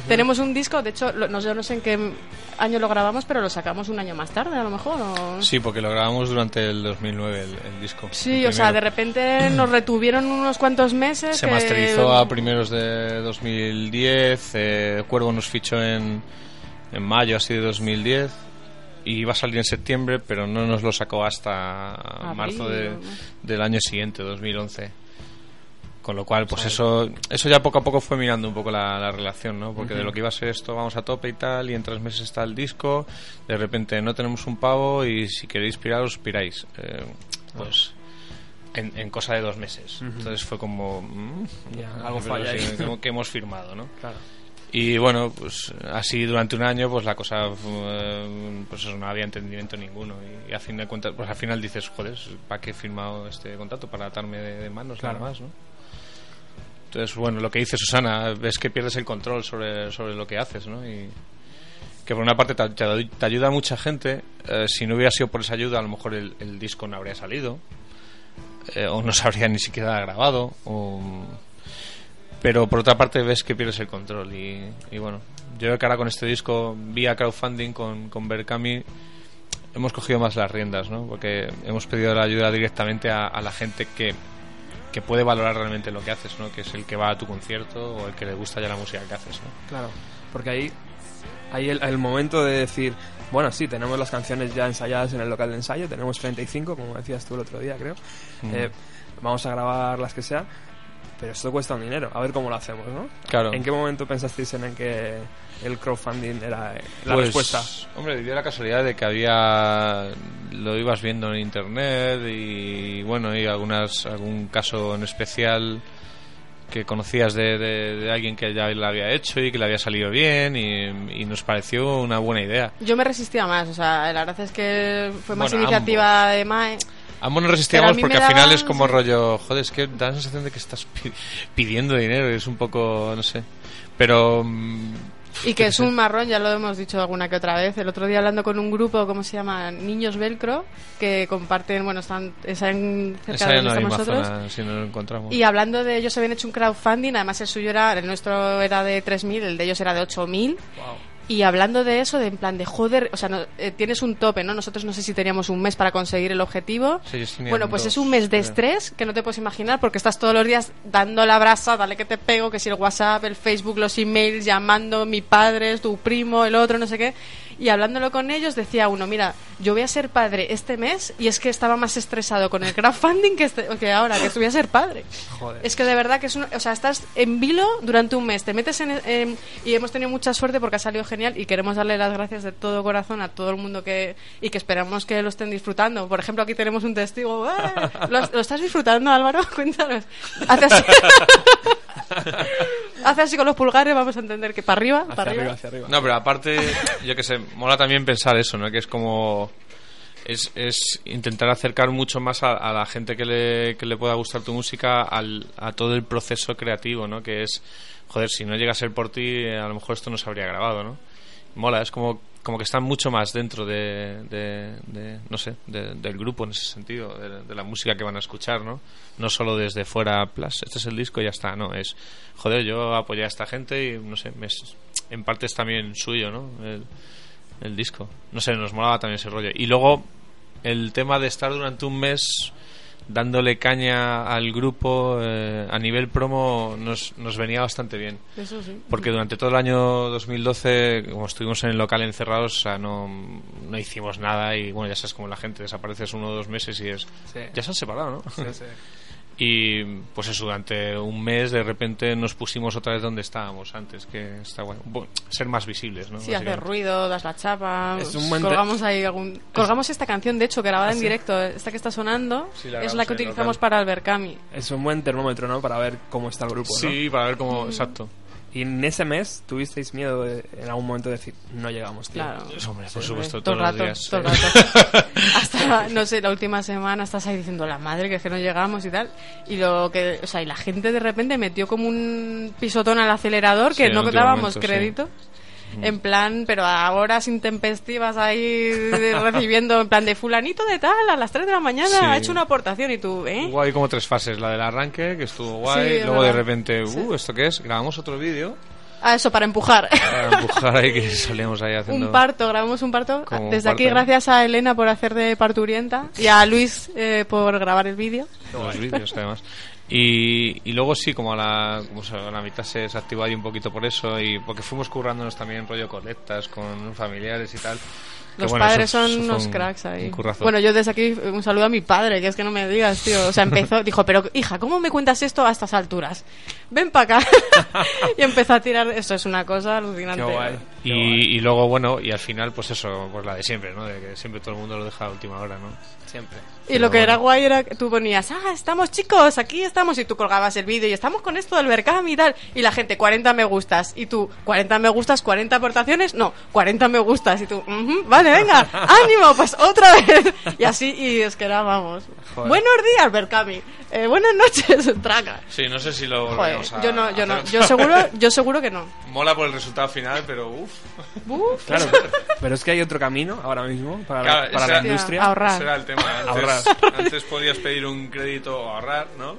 tenemos un disco de hecho lo- no, yo no sé en qué año lo grabamos pero lo sacamos un año más tarde a lo mejor o... Sí, porque lo grabamos durante el 2009, el, el disco. Sí, el o sea, de repente nos retuvieron unos cuantos meses. Se que- masterizó a primeros de 2010, eh, Cuervo nos fichó en, en mayo así de 2010 y iba a salir en septiembre, pero no nos lo sacó hasta Abril, marzo de- ¿no? del año siguiente, 2011. Con lo cual, pues eso eso ya poco a poco fue mirando un poco la, la relación, ¿no? Porque de lo que iba a ser esto vamos a tope y tal, y en tres meses está el disco, de repente no tenemos un pavo y si queréis piraros, piráis. Eh, pues en, en cosa de dos meses. Entonces fue como... mm, Ya, algo pero falla sí, ahí. como que hemos firmado, ¿no? Claro. Y bueno, pues así durante un año, pues la cosa, eh, pues eso, no había entendimiento ninguno. Y, a fin de cuentas, pues al final dices, joder, ¿para qué he firmado este contrato? Para atarme de, de manos Claro. nada más, ¿no? Entonces, bueno, lo que dice Susana, ves que pierdes el control sobre, sobre lo que haces, ¿no? Y que por una parte te, te- te ayuda mucha gente. eh, si no hubiera sido por esa ayuda, a lo mejor el, el disco no habría salido. eh, o no se habría ni siquiera grabado. O, pero por otra parte ves que pierdes el control y, y bueno yo creo que ahora con este disco vía crowdfunding con, con Berkami hemos cogido más las riendas ¿no? porque hemos pedido la ayuda directamente a, a la gente que, que puede valorar realmente lo que haces ¿no? que es el que va a tu concierto o el que le gusta ya la música que haces ¿no? Claro, porque ahí el, el momento de decir, bueno, sí, tenemos las canciones ya ensayadas en el local de ensayo, tenemos 35, como decías tú el otro día, creo. Eh, vamos a grabar las que sea, pero esto cuesta un dinero, a ver cómo lo hacemos, ¿no? Claro. ¿En qué momento pensasteis en el que el crowdfunding era eh, la Pues, respuesta? Hombre, dio la casualidad de que había. Lo ibas viendo en internet y bueno, y algunas, algún caso en especial que conocías de, de- de alguien que ya lo había hecho y que le había salido bien y, y nos pareció una buena idea. Yo me resistía más, o sea, la verdad es que fue más Bueno, iniciativa de Mae. Ambos nos resistíamos porque al final es como rollo, joder, es que da la sensación de que estás pi- pidiendo dinero y es un poco, no sé. Pero. mm, Y que es un marrón, ya lo hemos dicho alguna que otra vez. El otro día hablando con un grupo, ¿cómo se llama? Niños Velcro, que comparten, bueno, están, están cerca de donde misma nosotros. zona, si no lo encontramos. Y hablando de ellos, habían hecho un crowdfunding, además el suyo era, el nuestro era de 3.000, el de ellos era de 8.000. Y hablando de eso, de en plan de joder, o sea, no- eh, tienes un tope, ¿no? Nosotros no sé si teníamos un mes para conseguir el objetivo. Sí, Bueno, pues dos, es un mes de creo. estrés que no te puedes imaginar porque estás todos los días dando la brasa, dale que te pego, que si el WhatsApp, el Facebook, los emails, llamando mi padre, tu primo, el otro, no sé qué. Y hablándolo con ellos decía uno, mira, yo voy a ser padre este mes y es que estaba más estresado con el crowdfunding que, este- que ahora, que voy a ser padre. Joder. Es que de verdad que es un, o sea, estás en vilo durante un mes, te metes en, en- y hemos tenido mucha suerte porque ha salido genial y queremos darle las gracias de todo corazón a todo el mundo que y que esperamos que lo estén disfrutando. Por ejemplo, aquí tenemos un testigo. ¡Eh! ¿Lo, lo estás disfrutando, Álvaro? Cuéntanos. Hace así. Hace así con los pulgares, vamos a entender que para arriba, Hacia para arriba, arriba. hacia arriba. No, pero aparte, yo que sé, mola también pensar eso, ¿no? Que es como... Es, es intentar acercar mucho más a, la gente que le, que le pueda gustar tu música al, a todo el proceso creativo, ¿no? Que es, joder, si no llega a ser por ti, eh, a lo mejor esto no se habría grabado, ¿no? Mola, es como, como que están mucho más dentro de, de- de, no sé, de- del grupo en ese sentido, de, la música que van a escuchar, ¿no? No solo desde fuera, plus, este es el disco y ya está, no, es, joder, yo apoyé a esta gente y, no sé, me en parte es también suyo, ¿no? El, el disco. No sé, nos molaba también ese rollo. Y luego, el tema de estar durante un mes dándole caña al grupo eh, a nivel promo nos, nos venía bastante bien. Eso sí. Porque durante todo el año 2012, como estuvimos en el local encerrados, o sea, no, no hicimos nada y bueno, ya sabes como la gente, desapareces uno o dos meses y es... Sí. Ya se han separado, ¿no? Sí, sí. Y pues eso, durante un mes de repente nos pusimos otra vez donde estábamos antes, que está bueno. Bueno, ser más visibles, ¿no? Sí, hacer ruido, das la chapa. Es un buen te- colgamos ahí algún. Colgamos esta canción, de hecho, grabada en directo. Esta que está sonando Sí, la es la que utilizamos local. para el Berkami. Es un buen termómetro, ¿no? Para ver cómo está el grupo, ¿no? Sí, para ver cómo... Exacto. Y en ese mes tuvisteis miedo de, en algún momento de decir, no llegamos, tío. Claro. Hombre, por supuesto, todo todos el los rato, días. todo el rato. Hasta, no sé, la última semana estás ahí diciendo la madre que es que no llegamos y tal. Y lo que, o sea, y la gente de repente metió como un pisotón al acelerador que no dábamos momento, sí. Crédito. En plan, pero a horas intempestivas ahí recibiendo, en plan de fulanito de tal, a las 3 de la mañana Sí. ha hecho una aportación y tú, ¿eh? Hubo ahí como tres fases. La del arranque, que estuvo guay. Sí, Luego de repente, uh. ¿esto qué es? Grabamos otro vídeo Ah, eso, para empujar. para empujar ahí que salíamos ahí haciendo... un parto, grabamos un parto. Como Desde aquí, gracias a Elena por hacer de parturienta y a Luis eh, por grabar el vídeo. los vídeos además y, y luego sí como a la como a la mitad se, se activó ahí un poquito por eso y porque fuimos currándonos también rollo colectas con familiares y tal Los bueno, padres eso- son eso unos un- cracks ahí. un. Bueno, yo desde aquí un saludo a mi padre, que es que no me digas, tío. O sea, empezó, dijo, pero hija, ¿cómo me cuentas esto a estas alturas? Ven para acá. y empezó a tirar. Eso es una cosa alucinante. Qué guay. y, y luego bueno y al final pues eso pues la de siempre no de que siempre todo el mundo lo deja a última hora no Siempre. Y lo que era guay era que tú ponías, ah, estamos chicos, aquí estamos, y tú colgabas el vídeo y estamos con esto del Berkami y tal. Y la gente, 40 me gustas. Y tú, 40 me gustas, 40 aportaciones. No, 40 me gustas. Y tú, "Ujú, vale, venga, ánimo, pues otra vez. Y así, y es que era, vamos. Joder. Buenos días, Berkami. Eh, buenas noches, Traca. Sí, no sé si lo Joder, volveremos a yo no, yo no, yo seguro, yo seguro que no. Mola por el resultado final, pero uff. Uf. Claro, pero es que hay otro camino ahora mismo para, la- Claro, para la industria. Ahorrar. Ese era el tema. Antes, Antes podías pedir un crédito o ahorrar, ¿no?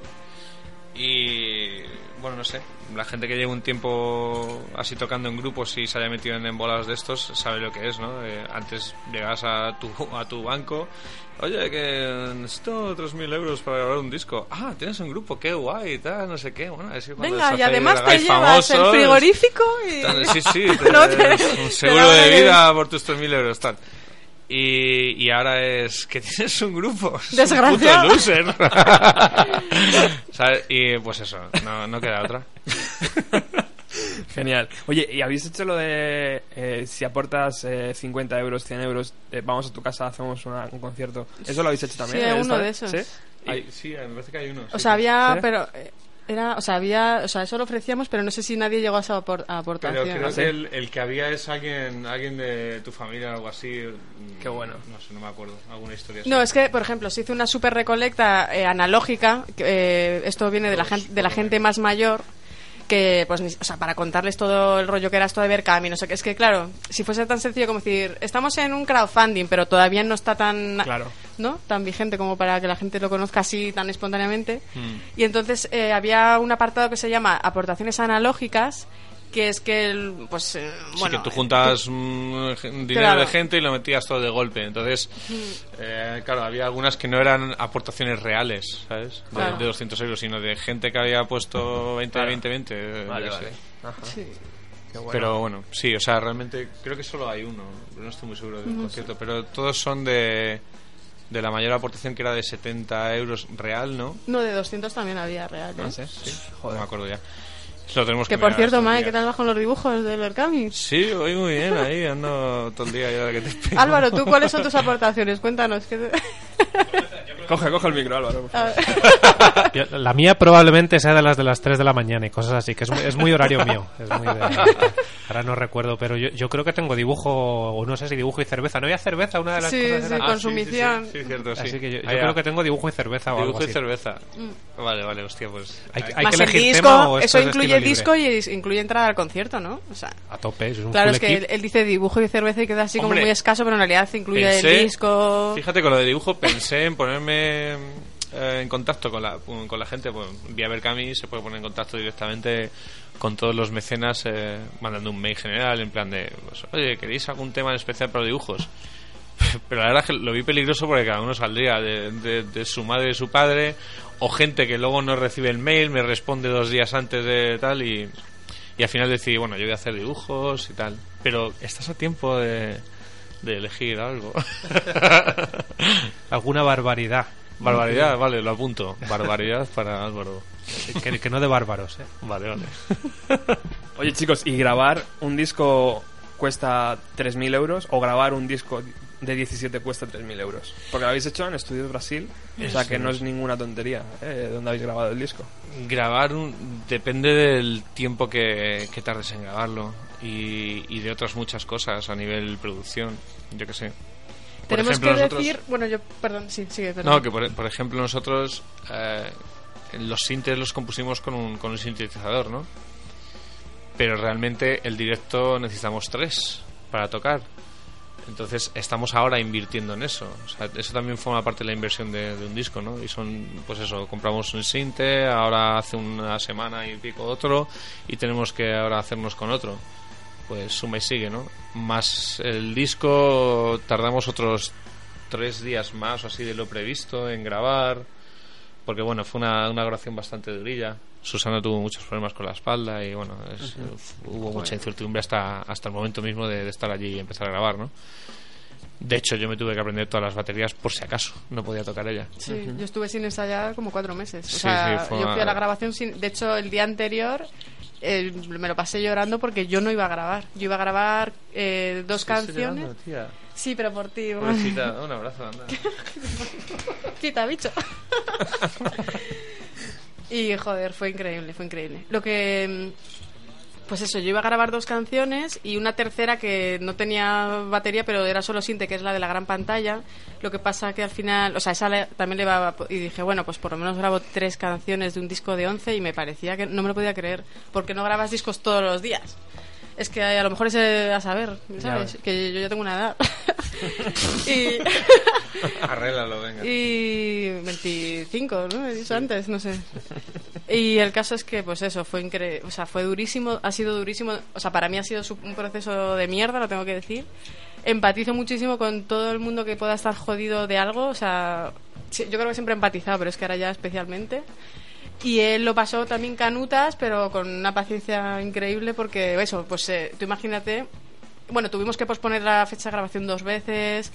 Y bueno, no sé. La gente que lleva un tiempo así tocando en grupos y se haya metido en embolados de estos sabe lo que es, ¿no? Eh, antes llegabas a tu, a tu banco, oye, que necesito 3.000 euros para grabar un disco. Ah, tienes un grupo, qué guay tal, no sé qué. Bueno, así cuando Venga, y además te llevas el famosos, frigorífico y... Tal, Sí, sí, No, te- te- un seguro de el- vida por tus 3.000 euros, tal. Y, y ahora es que tienes un grupo. Es un Desgraciado. puto loser. ¿Sabes? Y pues eso, no, no queda otra. Genial. Oye, ¿y habéis hecho lo de eh, si aportas eh, 50 euros, 100 euros, eh, vamos a tu casa, hacemos una- un concierto? ¿Eso lo habéis hecho también? Sí, uno de esos. ¿Sí? Hay- sí, me parece que hay uno. O sea, había, ¿Sí? pero eh, era, o sea, había, o sea, eso lo ofrecíamos, pero no sé si nadie llegó a esa apor- Pero aportación. creo ¿sí? que el, el que había es alguien, alguien de tu familia o algo así. mm, Qué bueno. No sé, no me acuerdo. Alguna historia así. No, es que, por ejemplo, se hizo una super recolecta eh, analógica. que, eh, esto viene de la, de la gente más mayor. Que, pues, ni- o sea, para contarles todo el rollo que era esto de Berkami, no sé qué. Es que, claro, si fuese tan sencillo como decir, estamos en un crowdfunding, pero todavía no está tan. Claro. ¿no? tan vigente como para que la gente lo conozca así tan espontáneamente. Mm. Y entonces eh, había un apartado que se llama aportaciones analógicas, que es que, el, pues, eh, Sí, bueno, que tú juntas mm, gen- dinero Claro. de gente y lo metías todo de golpe. Entonces, eh, claro, había algunas que no eran aportaciones reales, ¿sabes? De, Claro. de 200 euros, sino de gente que había puesto 20, Claro. 20, 20. eh, Vale, vale. sé. Ajá. sí. Bueno. Pero bueno, sí, o sea, realmente creo que solo hay uno, no estoy muy seguro del concierto. Pero todos son de, de la mayor aportación que era de 70 euros real, ¿no? No, de 200 también había real. ¿eh? No sé. Sí, Joder. no me acuerdo ya. Lo tenemos que, Que por cierto, Mae. ¿qué tal vas con los dibujos del Berkami? Sí, voy muy bien ahí, ando todo el día ya que te. Álvaro, ¿tú cuáles son tus aportaciones? Cuéntanos. ¿qué te- Coge, coge el micro, Álvaro. La mía probablemente sea de las de las 3 de la mañana y cosas así, que es muy, es muy horario mío. Es muy de- ahora no recuerdo, pero yo, yo creo que tengo dibujo, o no sé si dibujo y cerveza. ¿No había cerveza? Una de las Sí, cosas sí, consumición. Sí, sí, sí, sí, cierto, sí. Así que yo, yo Ah, creo que tengo dibujo y cerveza o Dibujo algo y así. cerveza. Vale, vale, hostia, pues. Hay, hay- Más que el elegir disco, tema o eso incluye disco y es- incluye entrada al concierto, ¿no? O sea, A tope, es un claro, es que él, él dice dibujo y cerveza y queda así como Hombre, muy escaso, pero en realidad incluye pensé- el disco. Fíjate, con lo de dibujo pensé en ponerme eh, en contacto con la, con la gente. Pues, vía Berkami se puede poner en contacto directamente con todos los mecenas eh, mandando un mail general en plan de, pues, oye, ¿queréis algún tema en especial para los dibujos? Pero la verdad es que lo vi peligroso porque cada uno saldría de, de- su madre de su padre, o gente que luego no recibe el mail, me responde dos días antes de tal, y, y al final decidí, bueno, yo voy a hacer dibujos y tal. Pero estás a tiempo de, de elegir algo. Alguna barbaridad. Barbaridad, vale, lo apunto. Barbaridad para Álvaro. Que, que no de bárbaros, ¿eh? Vale, vale. Oye, chicos, ¿y grabar un disco cuesta 3.000 euros o grabar un disco de 17 cuesta 3.000 euros? Porque lo habéis hecho en Estudios Brasil, o sea que no es ninguna tontería ¿eh? donde habéis grabado el disco. Grabar un- depende del tiempo que, que tardes en grabarlo y, y de otras muchas cosas a nivel producción, yo que sé. Por Tenemos ejemplo, que nosotros- decir. Bueno, yo. Perdón, sí, sigue, perdón. No, que por, por ejemplo nosotros eh, los sintes los compusimos con un, con un sintetizador, ¿no? Pero realmente el directo necesitamos tres para tocar. Entonces estamos ahora invirtiendo en eso. O sea, eso también forma parte de la inversión de, de un disco, ¿no? Y son, pues eso, compramos un sinte, ahora hace una semana y pico otro, y tenemos que ahora hacernos con otro. Pues suma y sigue, ¿no? Más el disco, tardamos otros tres días más o así de lo previsto en grabar. Porque bueno, fue una, una grabación bastante durilla. Susana tuvo muchos problemas con la espalda y bueno, es- hubo mucha incertidumbre hasta, hasta el momento mismo de, de estar allí y empezar a grabar, ¿no? De hecho, yo me tuve que aprender todas las baterías por si acaso, no podía tocar ella. Sí, yo estuve sin ensayar como cuatro meses. O Sí, sea, sí, fue yo fui a la grabación sin... De hecho, el día anterior eh, me lo pasé llorando porque yo no iba a grabar. Yo iba a grabar eh, dos canciones. Sí, pero por ti. Pobrecita, un abrazo, anda. Quita, bicho. y joder, fue increíble, fue increíble. Lo que. Pues eso, yo iba a grabar dos canciones y una tercera que no tenía batería, pero era solo sinte, que es la de la gran pantalla. Lo que pasa que al final, o sea, esa le- también le va. Y dije, bueno, pues por lo menos grabo tres canciones de un disco de 11 y me parecía que no me lo podía creer, porque no grabas discos todos los días. Es que a lo mejor es eh, a saber, ¿sabes? Que yo ya tengo una edad. y. Arréglalo, venga. Y 25, ¿no? He dicho antes, no sé. Y el caso es que, pues eso, fue increíble. O sea, fue durísimo, ha sido durísimo. O sea, para mí ha sido un proceso de mierda, lo tengo que decir. Empatizo muchísimo con todo el mundo que pueda estar jodido de algo. O sea, yo creo que siempre he empatizado, pero es que ahora ya especialmente. Y él lo pasó también canutas, pero con una paciencia increíble porque, eso, pues eh, tú imagínate, bueno, tuvimos que posponer la fecha de grabación dos veces.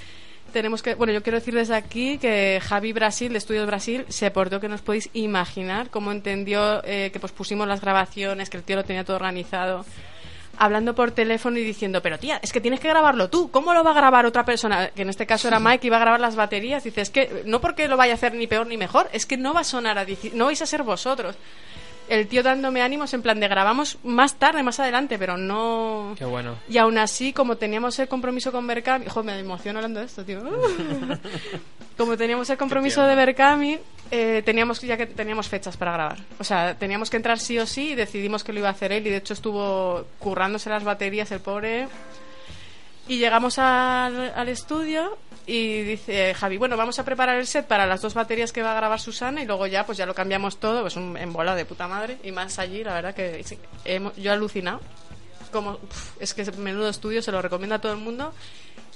Tenemos que, bueno, yo quiero decir desde aquí que Javi Brasil, de Estudios Brasil, se portó que no os podéis imaginar cómo entendió eh, que pues pusimos las grabaciones, que el tío lo tenía todo organizado. Hablando por teléfono y diciendo, pero tía, es que tienes que grabarlo tú. ¿Cómo lo va a grabar otra persona? Que en este caso era Mike, iba a grabar las baterías. Dice, es que no porque lo vaya a hacer ni peor ni mejor, es que no va a sonar a no vais a ser vosotros. El tío dándome ánimos en plan de grabamos más tarde, más adelante, pero no. Qué bueno. Y aún así, como teníamos el compromiso con Berkami, hijo, me emociono hablando de esto, tío. como teníamos el compromiso de Berkami, eh, teníamos ya que teníamos fechas para grabar. O sea, teníamos que entrar sí o sí y decidimos que lo iba a hacer él y de hecho estuvo currándose las baterías el pobre. Y llegamos al, al estudio y dice Javi, bueno, vamos a preparar el set para las dos baterías que va a grabar Susana y luego ya pues ya lo cambiamos todo, pues un embola de puta madre y más allí, la verdad que hemos- yo he alucinado. Como, pf, es que menudo estudio, se lo recomiendo a todo el mundo.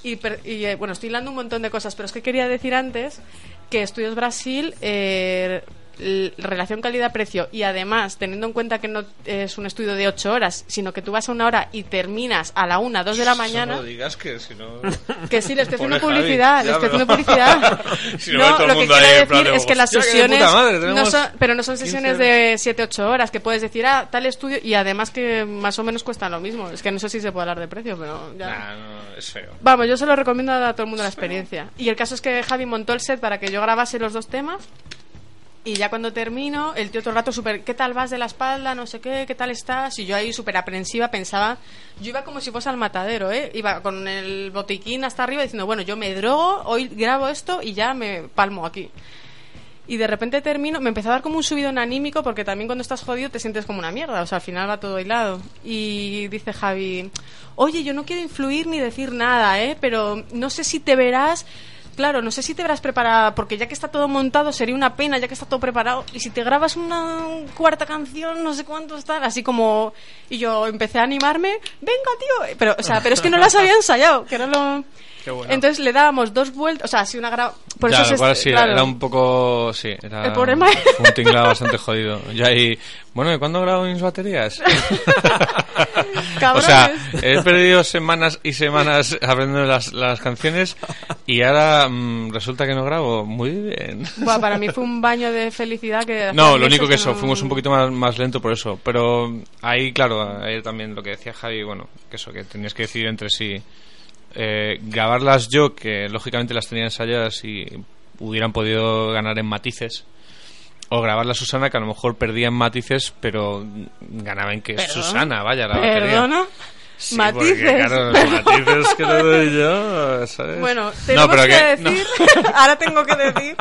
Y, y, eh, bueno, estoy hilando un montón de cosas, pero es que quería decir antes que Estudios Brasil, eh, relación calidad-precio, y además, teniendo en cuenta que no es un estudio de ocho horas, sino que tú vas a una hora y terminas a la una, dos de la mañana. No digas que si no. Que sí, le estoy haciendo publicidad, le estoy haciendo publicidad. Si no, lo que quiero plan decir de, es que las "Hostia, qué de sesiones puta madre, no tenemos son, pero no son 15 sesiones de 7-8 horas, que puedes decir, ah, tal estudio, y además que más o menos cuestan lo mismo. Es que no sé si se puede hablar de precio, pero ya. Nah, no, es feo. Vamos, yo se lo recomiendo a todo el mundo la experiencia. Y el caso es que Javi montó el set para que yo grabase los dos temas. Y ya cuando termino, el tío todo el rato súper, ¿qué tal vas de la espalda? No sé qué, ¿qué tal estás? Y yo ahí súper aprensiva pensaba, yo iba como si fuese al matadero, ¿eh? Iba con el botiquín hasta arriba diciendo, bueno, yo me drogo, hoy grabo esto y ya me palmo aquí. Y de repente termino, me empezó a dar como un subidón anímico porque también cuando estás jodido te sientes como una mierda, o sea, al final va todo hilado. Y dice Javi, oye, yo no quiero influir ni decir nada, ¿eh? Pero no sé si te verás, claro, no sé si te verás preparada, porque ya que está todo montado sería una pena, ya que está todo preparado. Y si te grabas una cuarta canción, no sé cuánto está, así como... Y yo empecé a animarme, venga, tío. Pero, o sea, pero es que no las había ensayado, que era lo... Qué bueno. Entonces le dábamos dos vueltas, o sea, así una gra... Por ya, eso igual sí, claro. era un poco. Sí, era. El problema es- Un tinglado bastante jodido. Ya ahí. Bueno, ¿y cuándo grabo mis baterías? o sea, he perdido semanas y semanas aprendiendo las, las canciones y ahora mm, resulta que no grabo. Muy bien. Buah, para mí fue un baño de felicidad que... No, lo único meses que eso, no- fuimos un poquito más, más lento por eso. Pero ahí, claro, ahí también lo que decía Javi, bueno, que eso, que tenías que decidir entre sí. eh, grabarlas yo, que lógicamente las tenía ensayadas y hubieran podido ganar en matices. O grabarla Susana, que a lo mejor perdía en matices, pero ganaba en que ¿Perdón? Susana, vaya, la batería. ¿Perdona? Sí, Matices. porque, claro, los matices que le doy yo, ¿sabes? Bueno, tenemos pero que, no. decir... Ahora tengo que decir...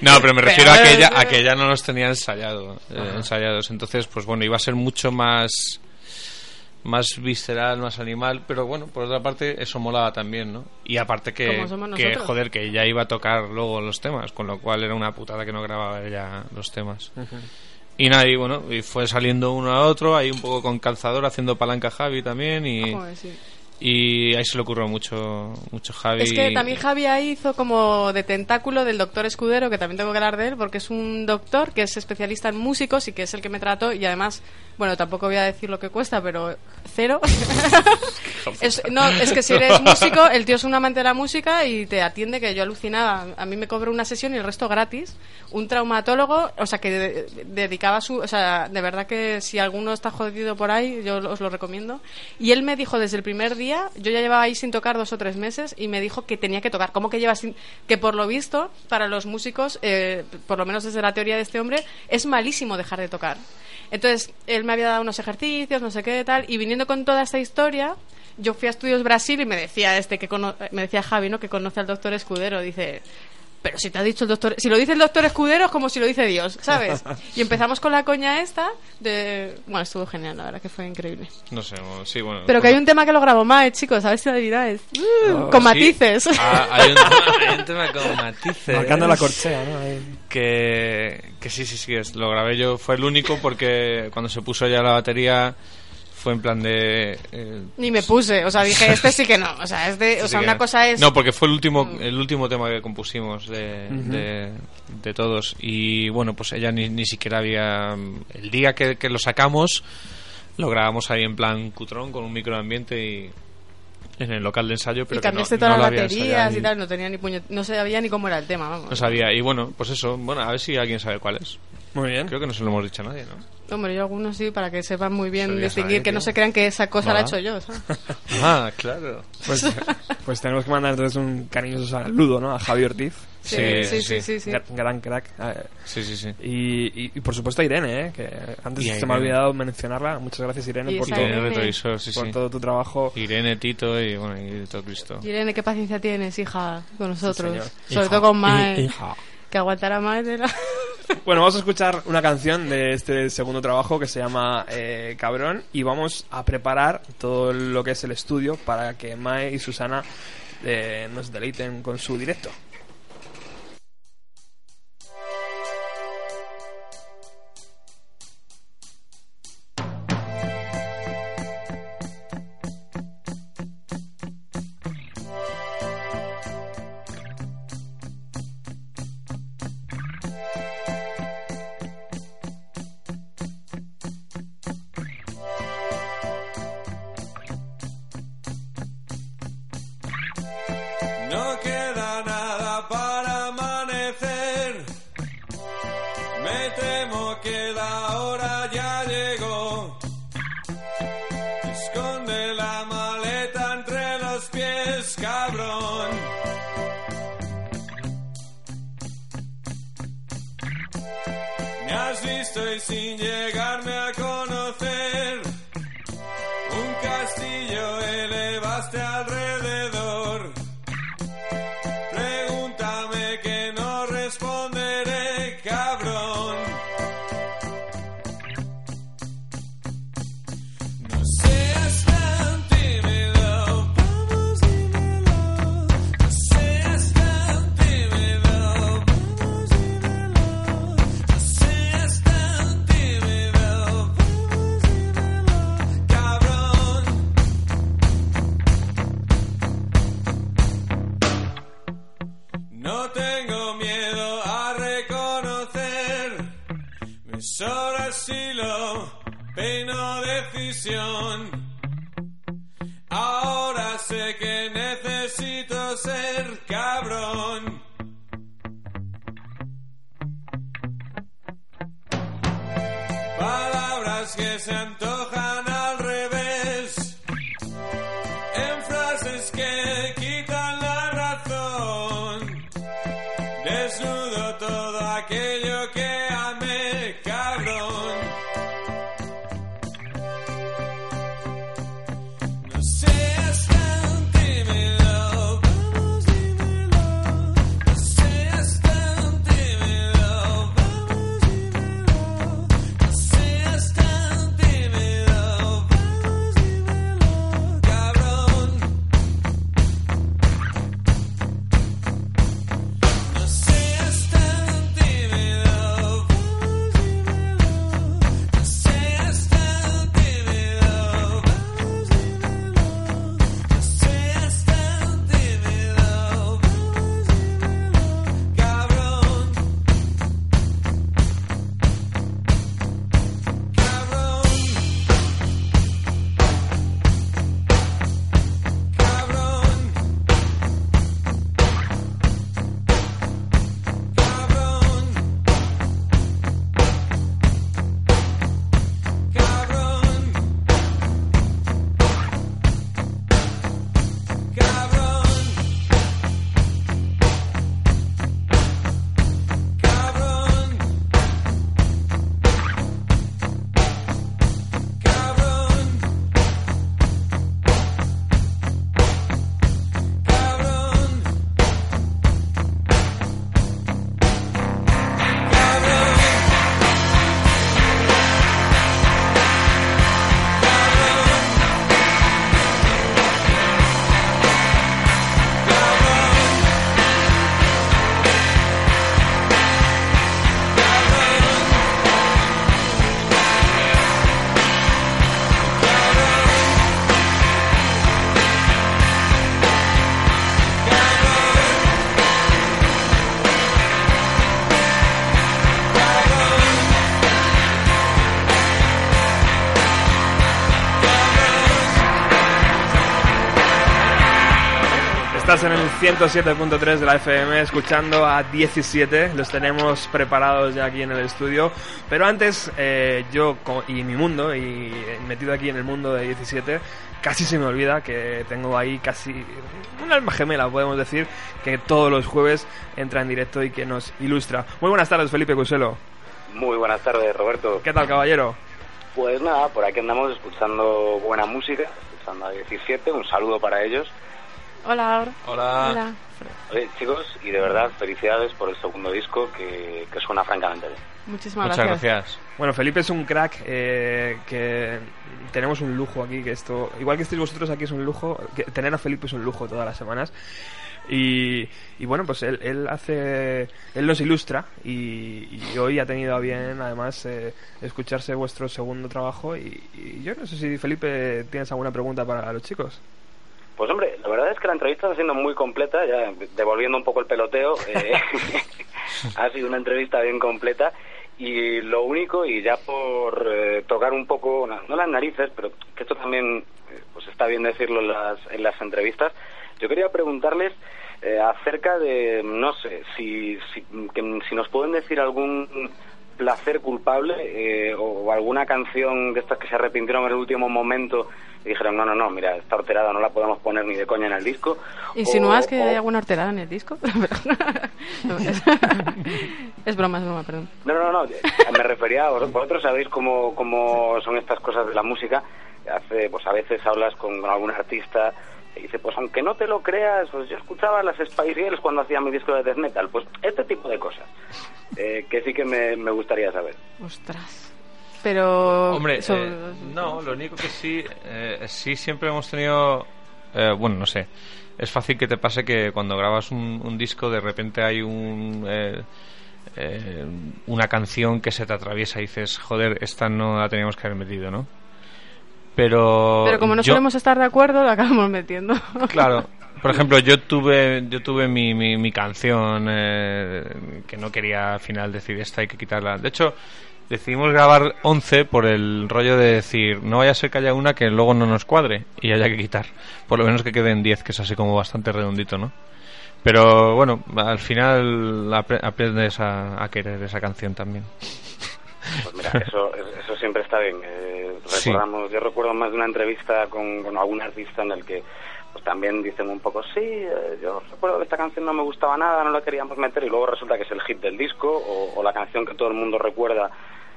No, pero me refiero a Pero- que ella, a que ella no los tenía ensayado, eh, ensayados. Entonces, pues bueno, iba a ser mucho más más visceral, más animal, pero bueno, por otra parte eso molaba también, ¿no? Y aparte que, que joder, que ella iba a tocar luego los temas, con lo cual era una putada que no grababa ella los temas. Y nada, y bueno, y fue saliendo uno a otro, ahí un poco con calzador, haciendo palanca Javi también, y, Joder, sí. Y ahí se le ocurrió mucho, mucho Javi. Es que también Javi ahí hizo como de tentáculo del doctor Escudero, que también tengo que hablar de él, porque es un doctor que es especialista en músicos y que es el que me trató. Y además, bueno, tampoco voy a decir lo que cuesta, pero cero. es, no, es que si eres músico, el tío es un amante de la música y te atiende, que yo alucinaba. A mí me cobró una sesión y el resto gratis. Un traumatólogo, o sea, que de- dedicaba su. O sea, de verdad que si alguno está jodido por ahí, yo os lo recomiendo. Y él me dijo desde el primer día, yo ya llevaba ahí sin tocar dos o tres meses, y me dijo que tenía que tocar. ¿Cómo que llevas sin.? Que por lo visto, para los músicos, eh, por lo menos desde la teoría de este hombre, es malísimo dejar de tocar. Entonces, él me había dado unos ejercicios, no sé qué tal, y viniendo con toda esta historia, yo fui a Estudios Brasil y me decía este que me decía Javi, ¿no? Que conoce al doctor Escudero, dice, pero si te ha dicho el doctor, si lo dice el doctor Escudero es como si lo dice Dios, ¿sabes? Y empezamos con la coña esta de, bueno, estuvo genial, la verdad que fue increíble. No sé, sí, bueno. Pero que hay un tema que lo grabó Mae, chicos, a ver si lo adivináis. Uh, con Sí. matices. Ah, hay, un, hay un tema con matices. Marcando la corchea, ¿no? Ahí. Que, que sí, sí, sí, es- lo grabé yo. Fue el único porque cuando se puso ya la batería fue en plan de... eh, Ni me puse, o sea, dije, este sí que no, o sea, es de, o sea, una cosa es... No, porque fue el último, el último tema que compusimos de, de, de todos. Y bueno, pues ella ni, ni siquiera había... El día que, que lo sacamos, lo grabamos ahí en plan cutrón con un microambiente y en el local de ensayo, pero y que no, cambiaste no todas lo las baterías y tal, no tenía ni puñet... no sabía ni cómo era el tema, vamos. No sabía. Y bueno, pues eso. Bueno, a ver si alguien sabe cuál es. Muy bien. Creo que no se lo hemos dicho a nadie, ¿no? Hombre, yo algunos sí, para que sepan muy bien distinguir, que no tío. se crean que esa cosa la he hecho yo, ¿sabes? Ah, claro. Pues, pues tenemos que mandar entonces un cariñoso saludo, ¿no? A Javi Ortiz. Sí, Sí, sí, sí, sí, sí, sí. Gra- Gran crack. Sí, sí, sí. Y, y, y por supuesto a Irene, ¿eh? que antes se me ha olvidado mencionarla. Muchas gracias Irene por, todo. Retrovisor, sí, por todo tu trabajo. Irene, Tito y bueno, y todo Cristo. Irene, qué paciencia tienes, hija, con nosotros. Sobre Hija. todo con Mae, Hi- hija. que aguantará más de la... Bueno, vamos a escuchar una canción de este segundo trabajo que se llama eh, Cabrón y vamos a preparar todo lo que es el estudio para que Mae y Susana eh, nos deleiten con su directo. Estás en el 107.3 de la FM escuchando a 17. Los tenemos preparados ya aquí en el estudio. Pero antes, eh, yo y mi mundo, y metido aquí en el mundo de 17, casi se me olvida que tengo ahí casi un alma gemela, podemos decir, que todos los jueves entra en directo y que nos ilustra. Muy buenas tardes, Felipe Cuselo. Muy buenas tardes, Roberto. ¿Qué tal, caballero? Pues nada, por aquí andamos escuchando buena música, escuchando a 17. Un saludo para ellos. Hola. Hola. Hola. Oye, chicos, y de verdad, felicidades por el segundo disco que, que suena francamente bien. Muchísimas Muchas gracias. gracias. Bueno, Felipe es un crack, eh, que tenemos un lujo aquí, que esto, igual que estéis vosotros aquí es un lujo, que tener a Felipe es un lujo todas las semanas. Y, y bueno, pues él, él hace, él nos ilustra y, y hoy ha tenido a bien además eh, escucharse vuestro segundo trabajo y, y yo no sé si Felipe tienes alguna pregunta para los chicos. Pues hombre, la verdad es que la entrevista está siendo muy completa, ya devolviendo un poco el peloteo. eh, ha sido una entrevista bien completa. Y lo único, y ya por eh, tocar un poco, no, las narices, pero que esto también eh, pues está bien decirlo en las, en las entrevistas, yo quería preguntarles eh, acerca de, no sé, si, si, que- si nos pueden decir algún placer culpable eh, o, alguna canción de estas que se arrepintieron en el último momento y dijeron, no, no, no, mira, esta horterada no la podemos poner ni de coña en el disco. ¿Insinúas O- que o- hay alguna horterada en el disco? No, es, es broma, es broma, perdón. No, no, no, me refería a vosotros, vosotros sabéis cómo, cómo son estas cosas de la música. Hace, pues a veces hablas con, con algún artista y dice, pues aunque no te lo creas, pues yo escuchaba las Spice Girls cuando hacía mi disco de death metal. Pues este tipo de cosas, eh, que sí que me, me gustaría saber. Ostras. Pero... Hombre, eh, no, lo único que sí, eh, sí siempre hemos tenido, eh, bueno, no sé, es fácil que te pase que cuando grabas un, un disco de repente hay un, eh, eh, una canción que se te atraviesa y dices, joder, esta no la teníamos que haber metido, ¿no? Pero, Pero como no yo- solemos estar de acuerdo, lo acabamos metiendo. Claro. Por ejemplo, yo tuve yo tuve mi, mi, mi canción eh, que no quería al final decir esta hay que quitarla. De hecho, decidimos grabar 11 por el rollo de decir no vaya a ser que haya una que luego no nos cuadre y haya que quitar. Por lo menos que queden 10, que es así como bastante redondito, ¿no? Pero bueno, al final apre- aprendes a, a querer esa canción también. Pues mira, eso, eso siempre está bien. Eh, Sí. recordamos, Yo recuerdo más de una entrevista con, con algún artista en el que pues también dicen un poco, sí, eh, yo recuerdo que esta canción no me gustaba nada, no la queríamos meter y luego resulta que es el hit del disco o, o la canción que todo el mundo recuerda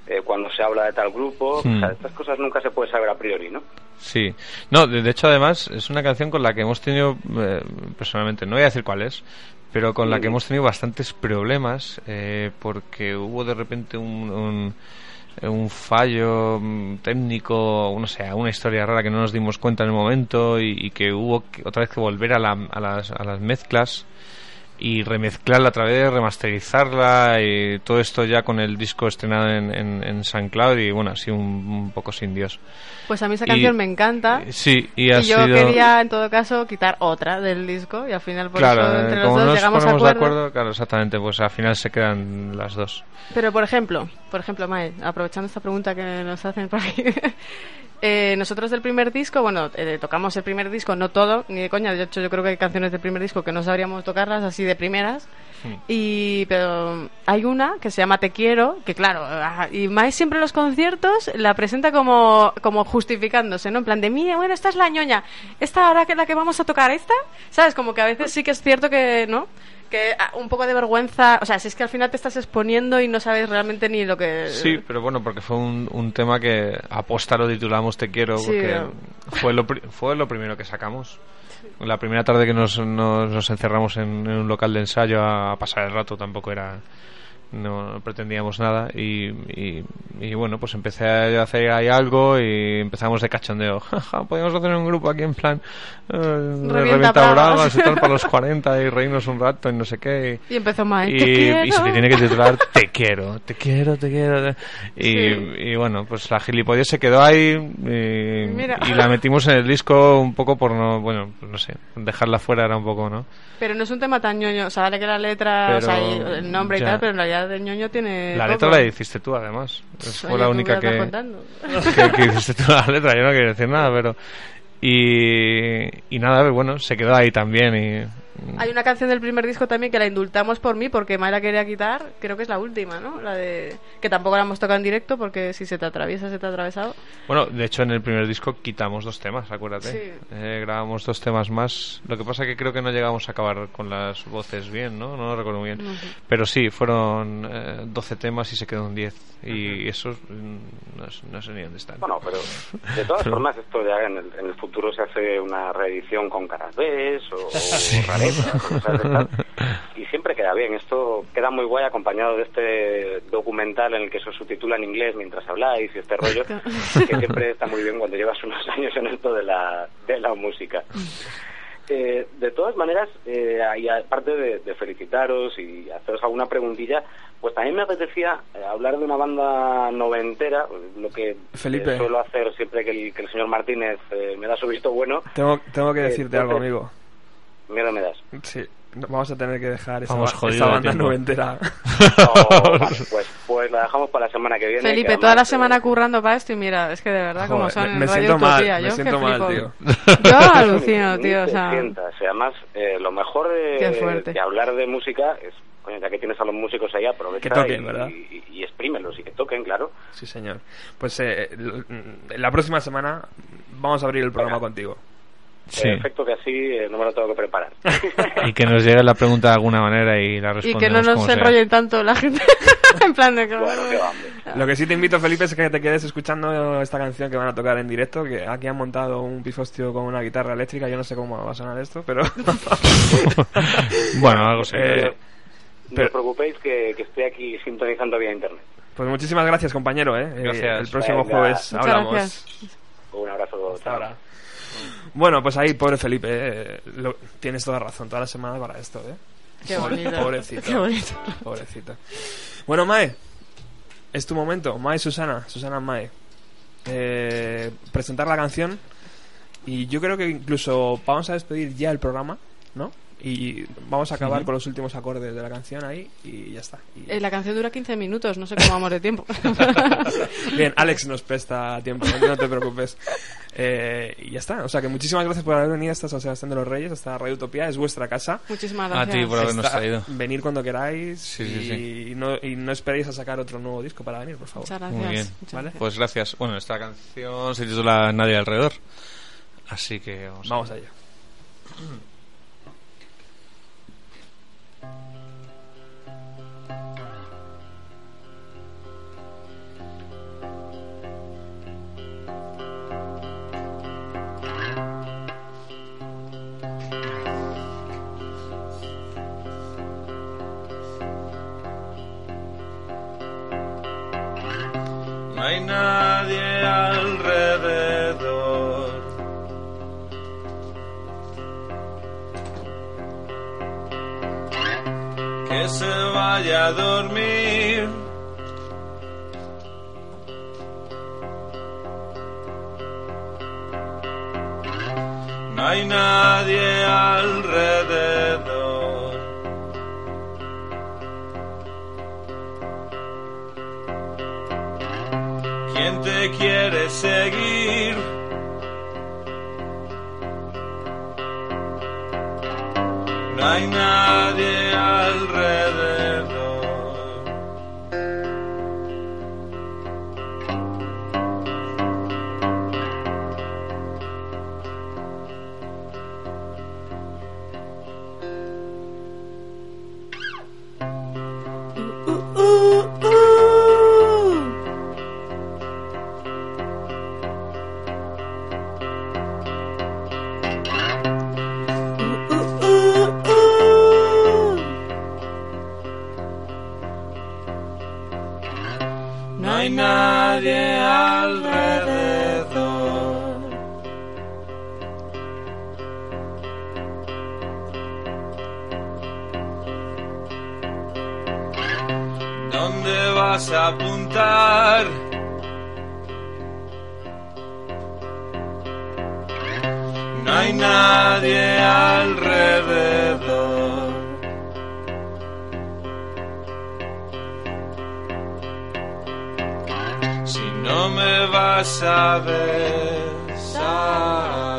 eh, cuando se habla de tal grupo. Hmm. O sea, estas cosas nunca se puede saber a priori, ¿no? Sí, no, de, de hecho además es una canción con la que hemos tenido, eh, personalmente, no voy a decir cuál es, pero con la que hemos tenido bastantes problemas eh, porque hubo de repente un, un, un fallo mm, técnico, no sé, una historia rara que no nos dimos cuenta en el momento y, y que hubo que, otra vez que volver a, la- a, las, a las mezclas y remezclarla otra vez, remasterizarla y todo esto ya con el disco estrenado en, en, en San Cloud y bueno, así un, un poco sin Dios. Pues a mí esa Y- canción me encanta. Eh, Sí, y ha Y yo sido... quería, en todo caso, quitar otra del disco y al final por claro, eso eh, entre los como dos no nos llegamos a ponemos de acuerdo. acuerdo, claro, exactamente, pues al final se quedan las dos. Pero por ejemplo, por ejemplo, Mae, aprovechando esta pregunta que nos hacen por aquí, eh, nosotros del primer disco, bueno, eh, tocamos el primer disco, no todo, ni de coña, de hecho yo creo que hay canciones del primer disco que no sabríamos tocarlas así de primeras. Y pero hay una que se llama Te quiero, que claro, ah, y Mae siempre en los conciertos la presenta como como justificándose, ¿no? En plan de, "Mira, bueno, esta es la ñoña. Esta ahora que la que vamos a tocar esta", ¿sabes? Como que a veces sí que es cierto que, ¿no? Que ah, un poco de vergüenza, o sea, si es que al final te estás exponiendo y no sabes realmente ni lo que Sí, pero bueno, porque fue un, un tema que aposta lo titulamos Te quiero, Sí, porque fue, lo, fue lo primero que sacamos. La primera tarde que nos, nos, nos encerramos en, en un local de ensayo a, a pasar el rato tampoco era... No, pretendíamos nada y, y, y bueno, pues empecé a hacer ahí algo y empezamos de cachondeo. Podríamos hacer un grupo aquí en plan eh, revienta bragas. y tal para los 40 y reírnos un rato y no sé qué. Y empezó Mae, y, "Te quiero". y se le tiene que titular Te quiero, te quiero, te quiero. Y, Sí. bueno, pues la gilipollez se quedó ahí y, la metimos en el disco un poco por no, bueno, pues no sé, dejarla fuera era un poco, ¿no? Pero no es un tema tan ñoño, o sea, vale que la letra, Pero o sea, y el nombre y tal, pero en realidad el ñoño tiene La poco. letra la hiciste tú, además. Fue Oye, la ¿qué única que, que, que hiciste tú la letra. Yo no quiero decir nada, pero. Y, y nada, bueno, se quedó ahí también. Hay una canción del primer disco también que la indultamos por mí porque Mai la quería quitar, creo que es la última, ¿no? La de que tampoco la hemos tocado en directo porque si se te atraviesa se te ha atravesado. Bueno, de hecho en el primer disco quitamos dos temas, acuérdate. Sí. Eh, grabamos dos temas más. Lo que pasa que creo que no llegamos a acabar con las voces bien, ¿no? No lo recuerdo muy bien. No sé. Pero sí, fueron eh, 12 temas y se quedó un 10. Y eso mm, no, sé- no sé ni dónde están. Bueno, pero de todas formas esto ya en el, en el futuro se hace una reedición con caras B o, o y siempre queda bien. Esto queda muy guay acompañado de este documental en el que se subtitula en inglés mientras habláis y este rollo, que siempre está muy bien cuando llevas unos años en esto de la, de la música. Eh, de todas maneras, eh, y aparte de, de felicitaros y haceros alguna preguntilla, pues también me apetecía eh, hablar de una banda noventera, lo que Felipe. eh, suelo hacer siempre que el, que el señor Martínez eh, me da su visto bueno. Tengo, tengo que Eh, decirte algo, amigo. Miedo me das. Sí, vamos a tener que dejar esa, Vamos jodido esa de banda tiempo. noventera. No, vale, pues, pues la dejamos para la semana que viene. que Felipe, además, toda la eh, semana currando para esto y mira, es que de verdad como Joder, son me- en me Radio siento mal, Utopía, me yo siento que mal, flipo. tío. Yo alucino, tío, o te sea, sientas. Y además, eh, lo mejor Qué de, fuerte. de hablar de música es, coño, ya que tienes a los músicos ahí, aprovecha Que toquen, y, ¿verdad? y, y exprímelos y que toquen, claro. Sí, señor. Pues eh, l- la próxima semana vamos a abrir el programa Venga. contigo. Sí. Perfecto que así eh, no me lo tengo que preparar. Y que nos llegue la pregunta de alguna manera y la y respondemos que no nos enrollen tanto la gente en plan de que bueno, va, hombre. Lo que sí te invito, Felipe, es que te quedes escuchando esta canción que van a tocar en directo, que aquí han montado un pifostio con una guitarra eléctrica, yo no sé cómo va a sonar esto, pero... Bueno, algo así. Eh, No os preocupéis que, que estoy aquí sintonizando vía internet. Pues muchísimas gracias, compañero, ¿eh? Eh, Gracias. El próximo Venga. jueves hablamos. Un abrazo. Hasta ahora. Bueno, pues ahí, pobre Felipe, eh, lo- tienes toda razón, toda la semana para esto, ¿eh? Qué bonito. Pobrecito. Qué bonito. Pobrecito. Bueno, Mae, es tu momento. Mae Susana, Susana Mae. Eh, presentar la canción. Y yo creo que incluso vamos a despedir ya el programa, ¿no? Y vamos a acabar con los últimos acordes de la canción ahí y ya está. Y- Eh, la canción dura 15 minutos, no sé cómo vamos de tiempo. Bien, Alex nos presta tiempo, no te preocupes. Eh, y ya está. O sea que muchísimas gracias por haber venido hasta San Sebastián de los Reyes, hasta Radio Utopía. Es vuestra casa. Muchísimas A gracias. ti por habernos traído. Venir cuando queráis Sí, sí, y, sí. No, y no esperéis a sacar otro nuevo disco para venir, por favor. Muchas gracias. Muy bien. Muchas ¿Vale? Pues gracias. Bueno, esta canción se titula Nadie alrededor. Así que vamos. Vamos allá. hay nadie alrededor. ¿Dónde vas a apuntar? No hay nadie alrededor. Me vas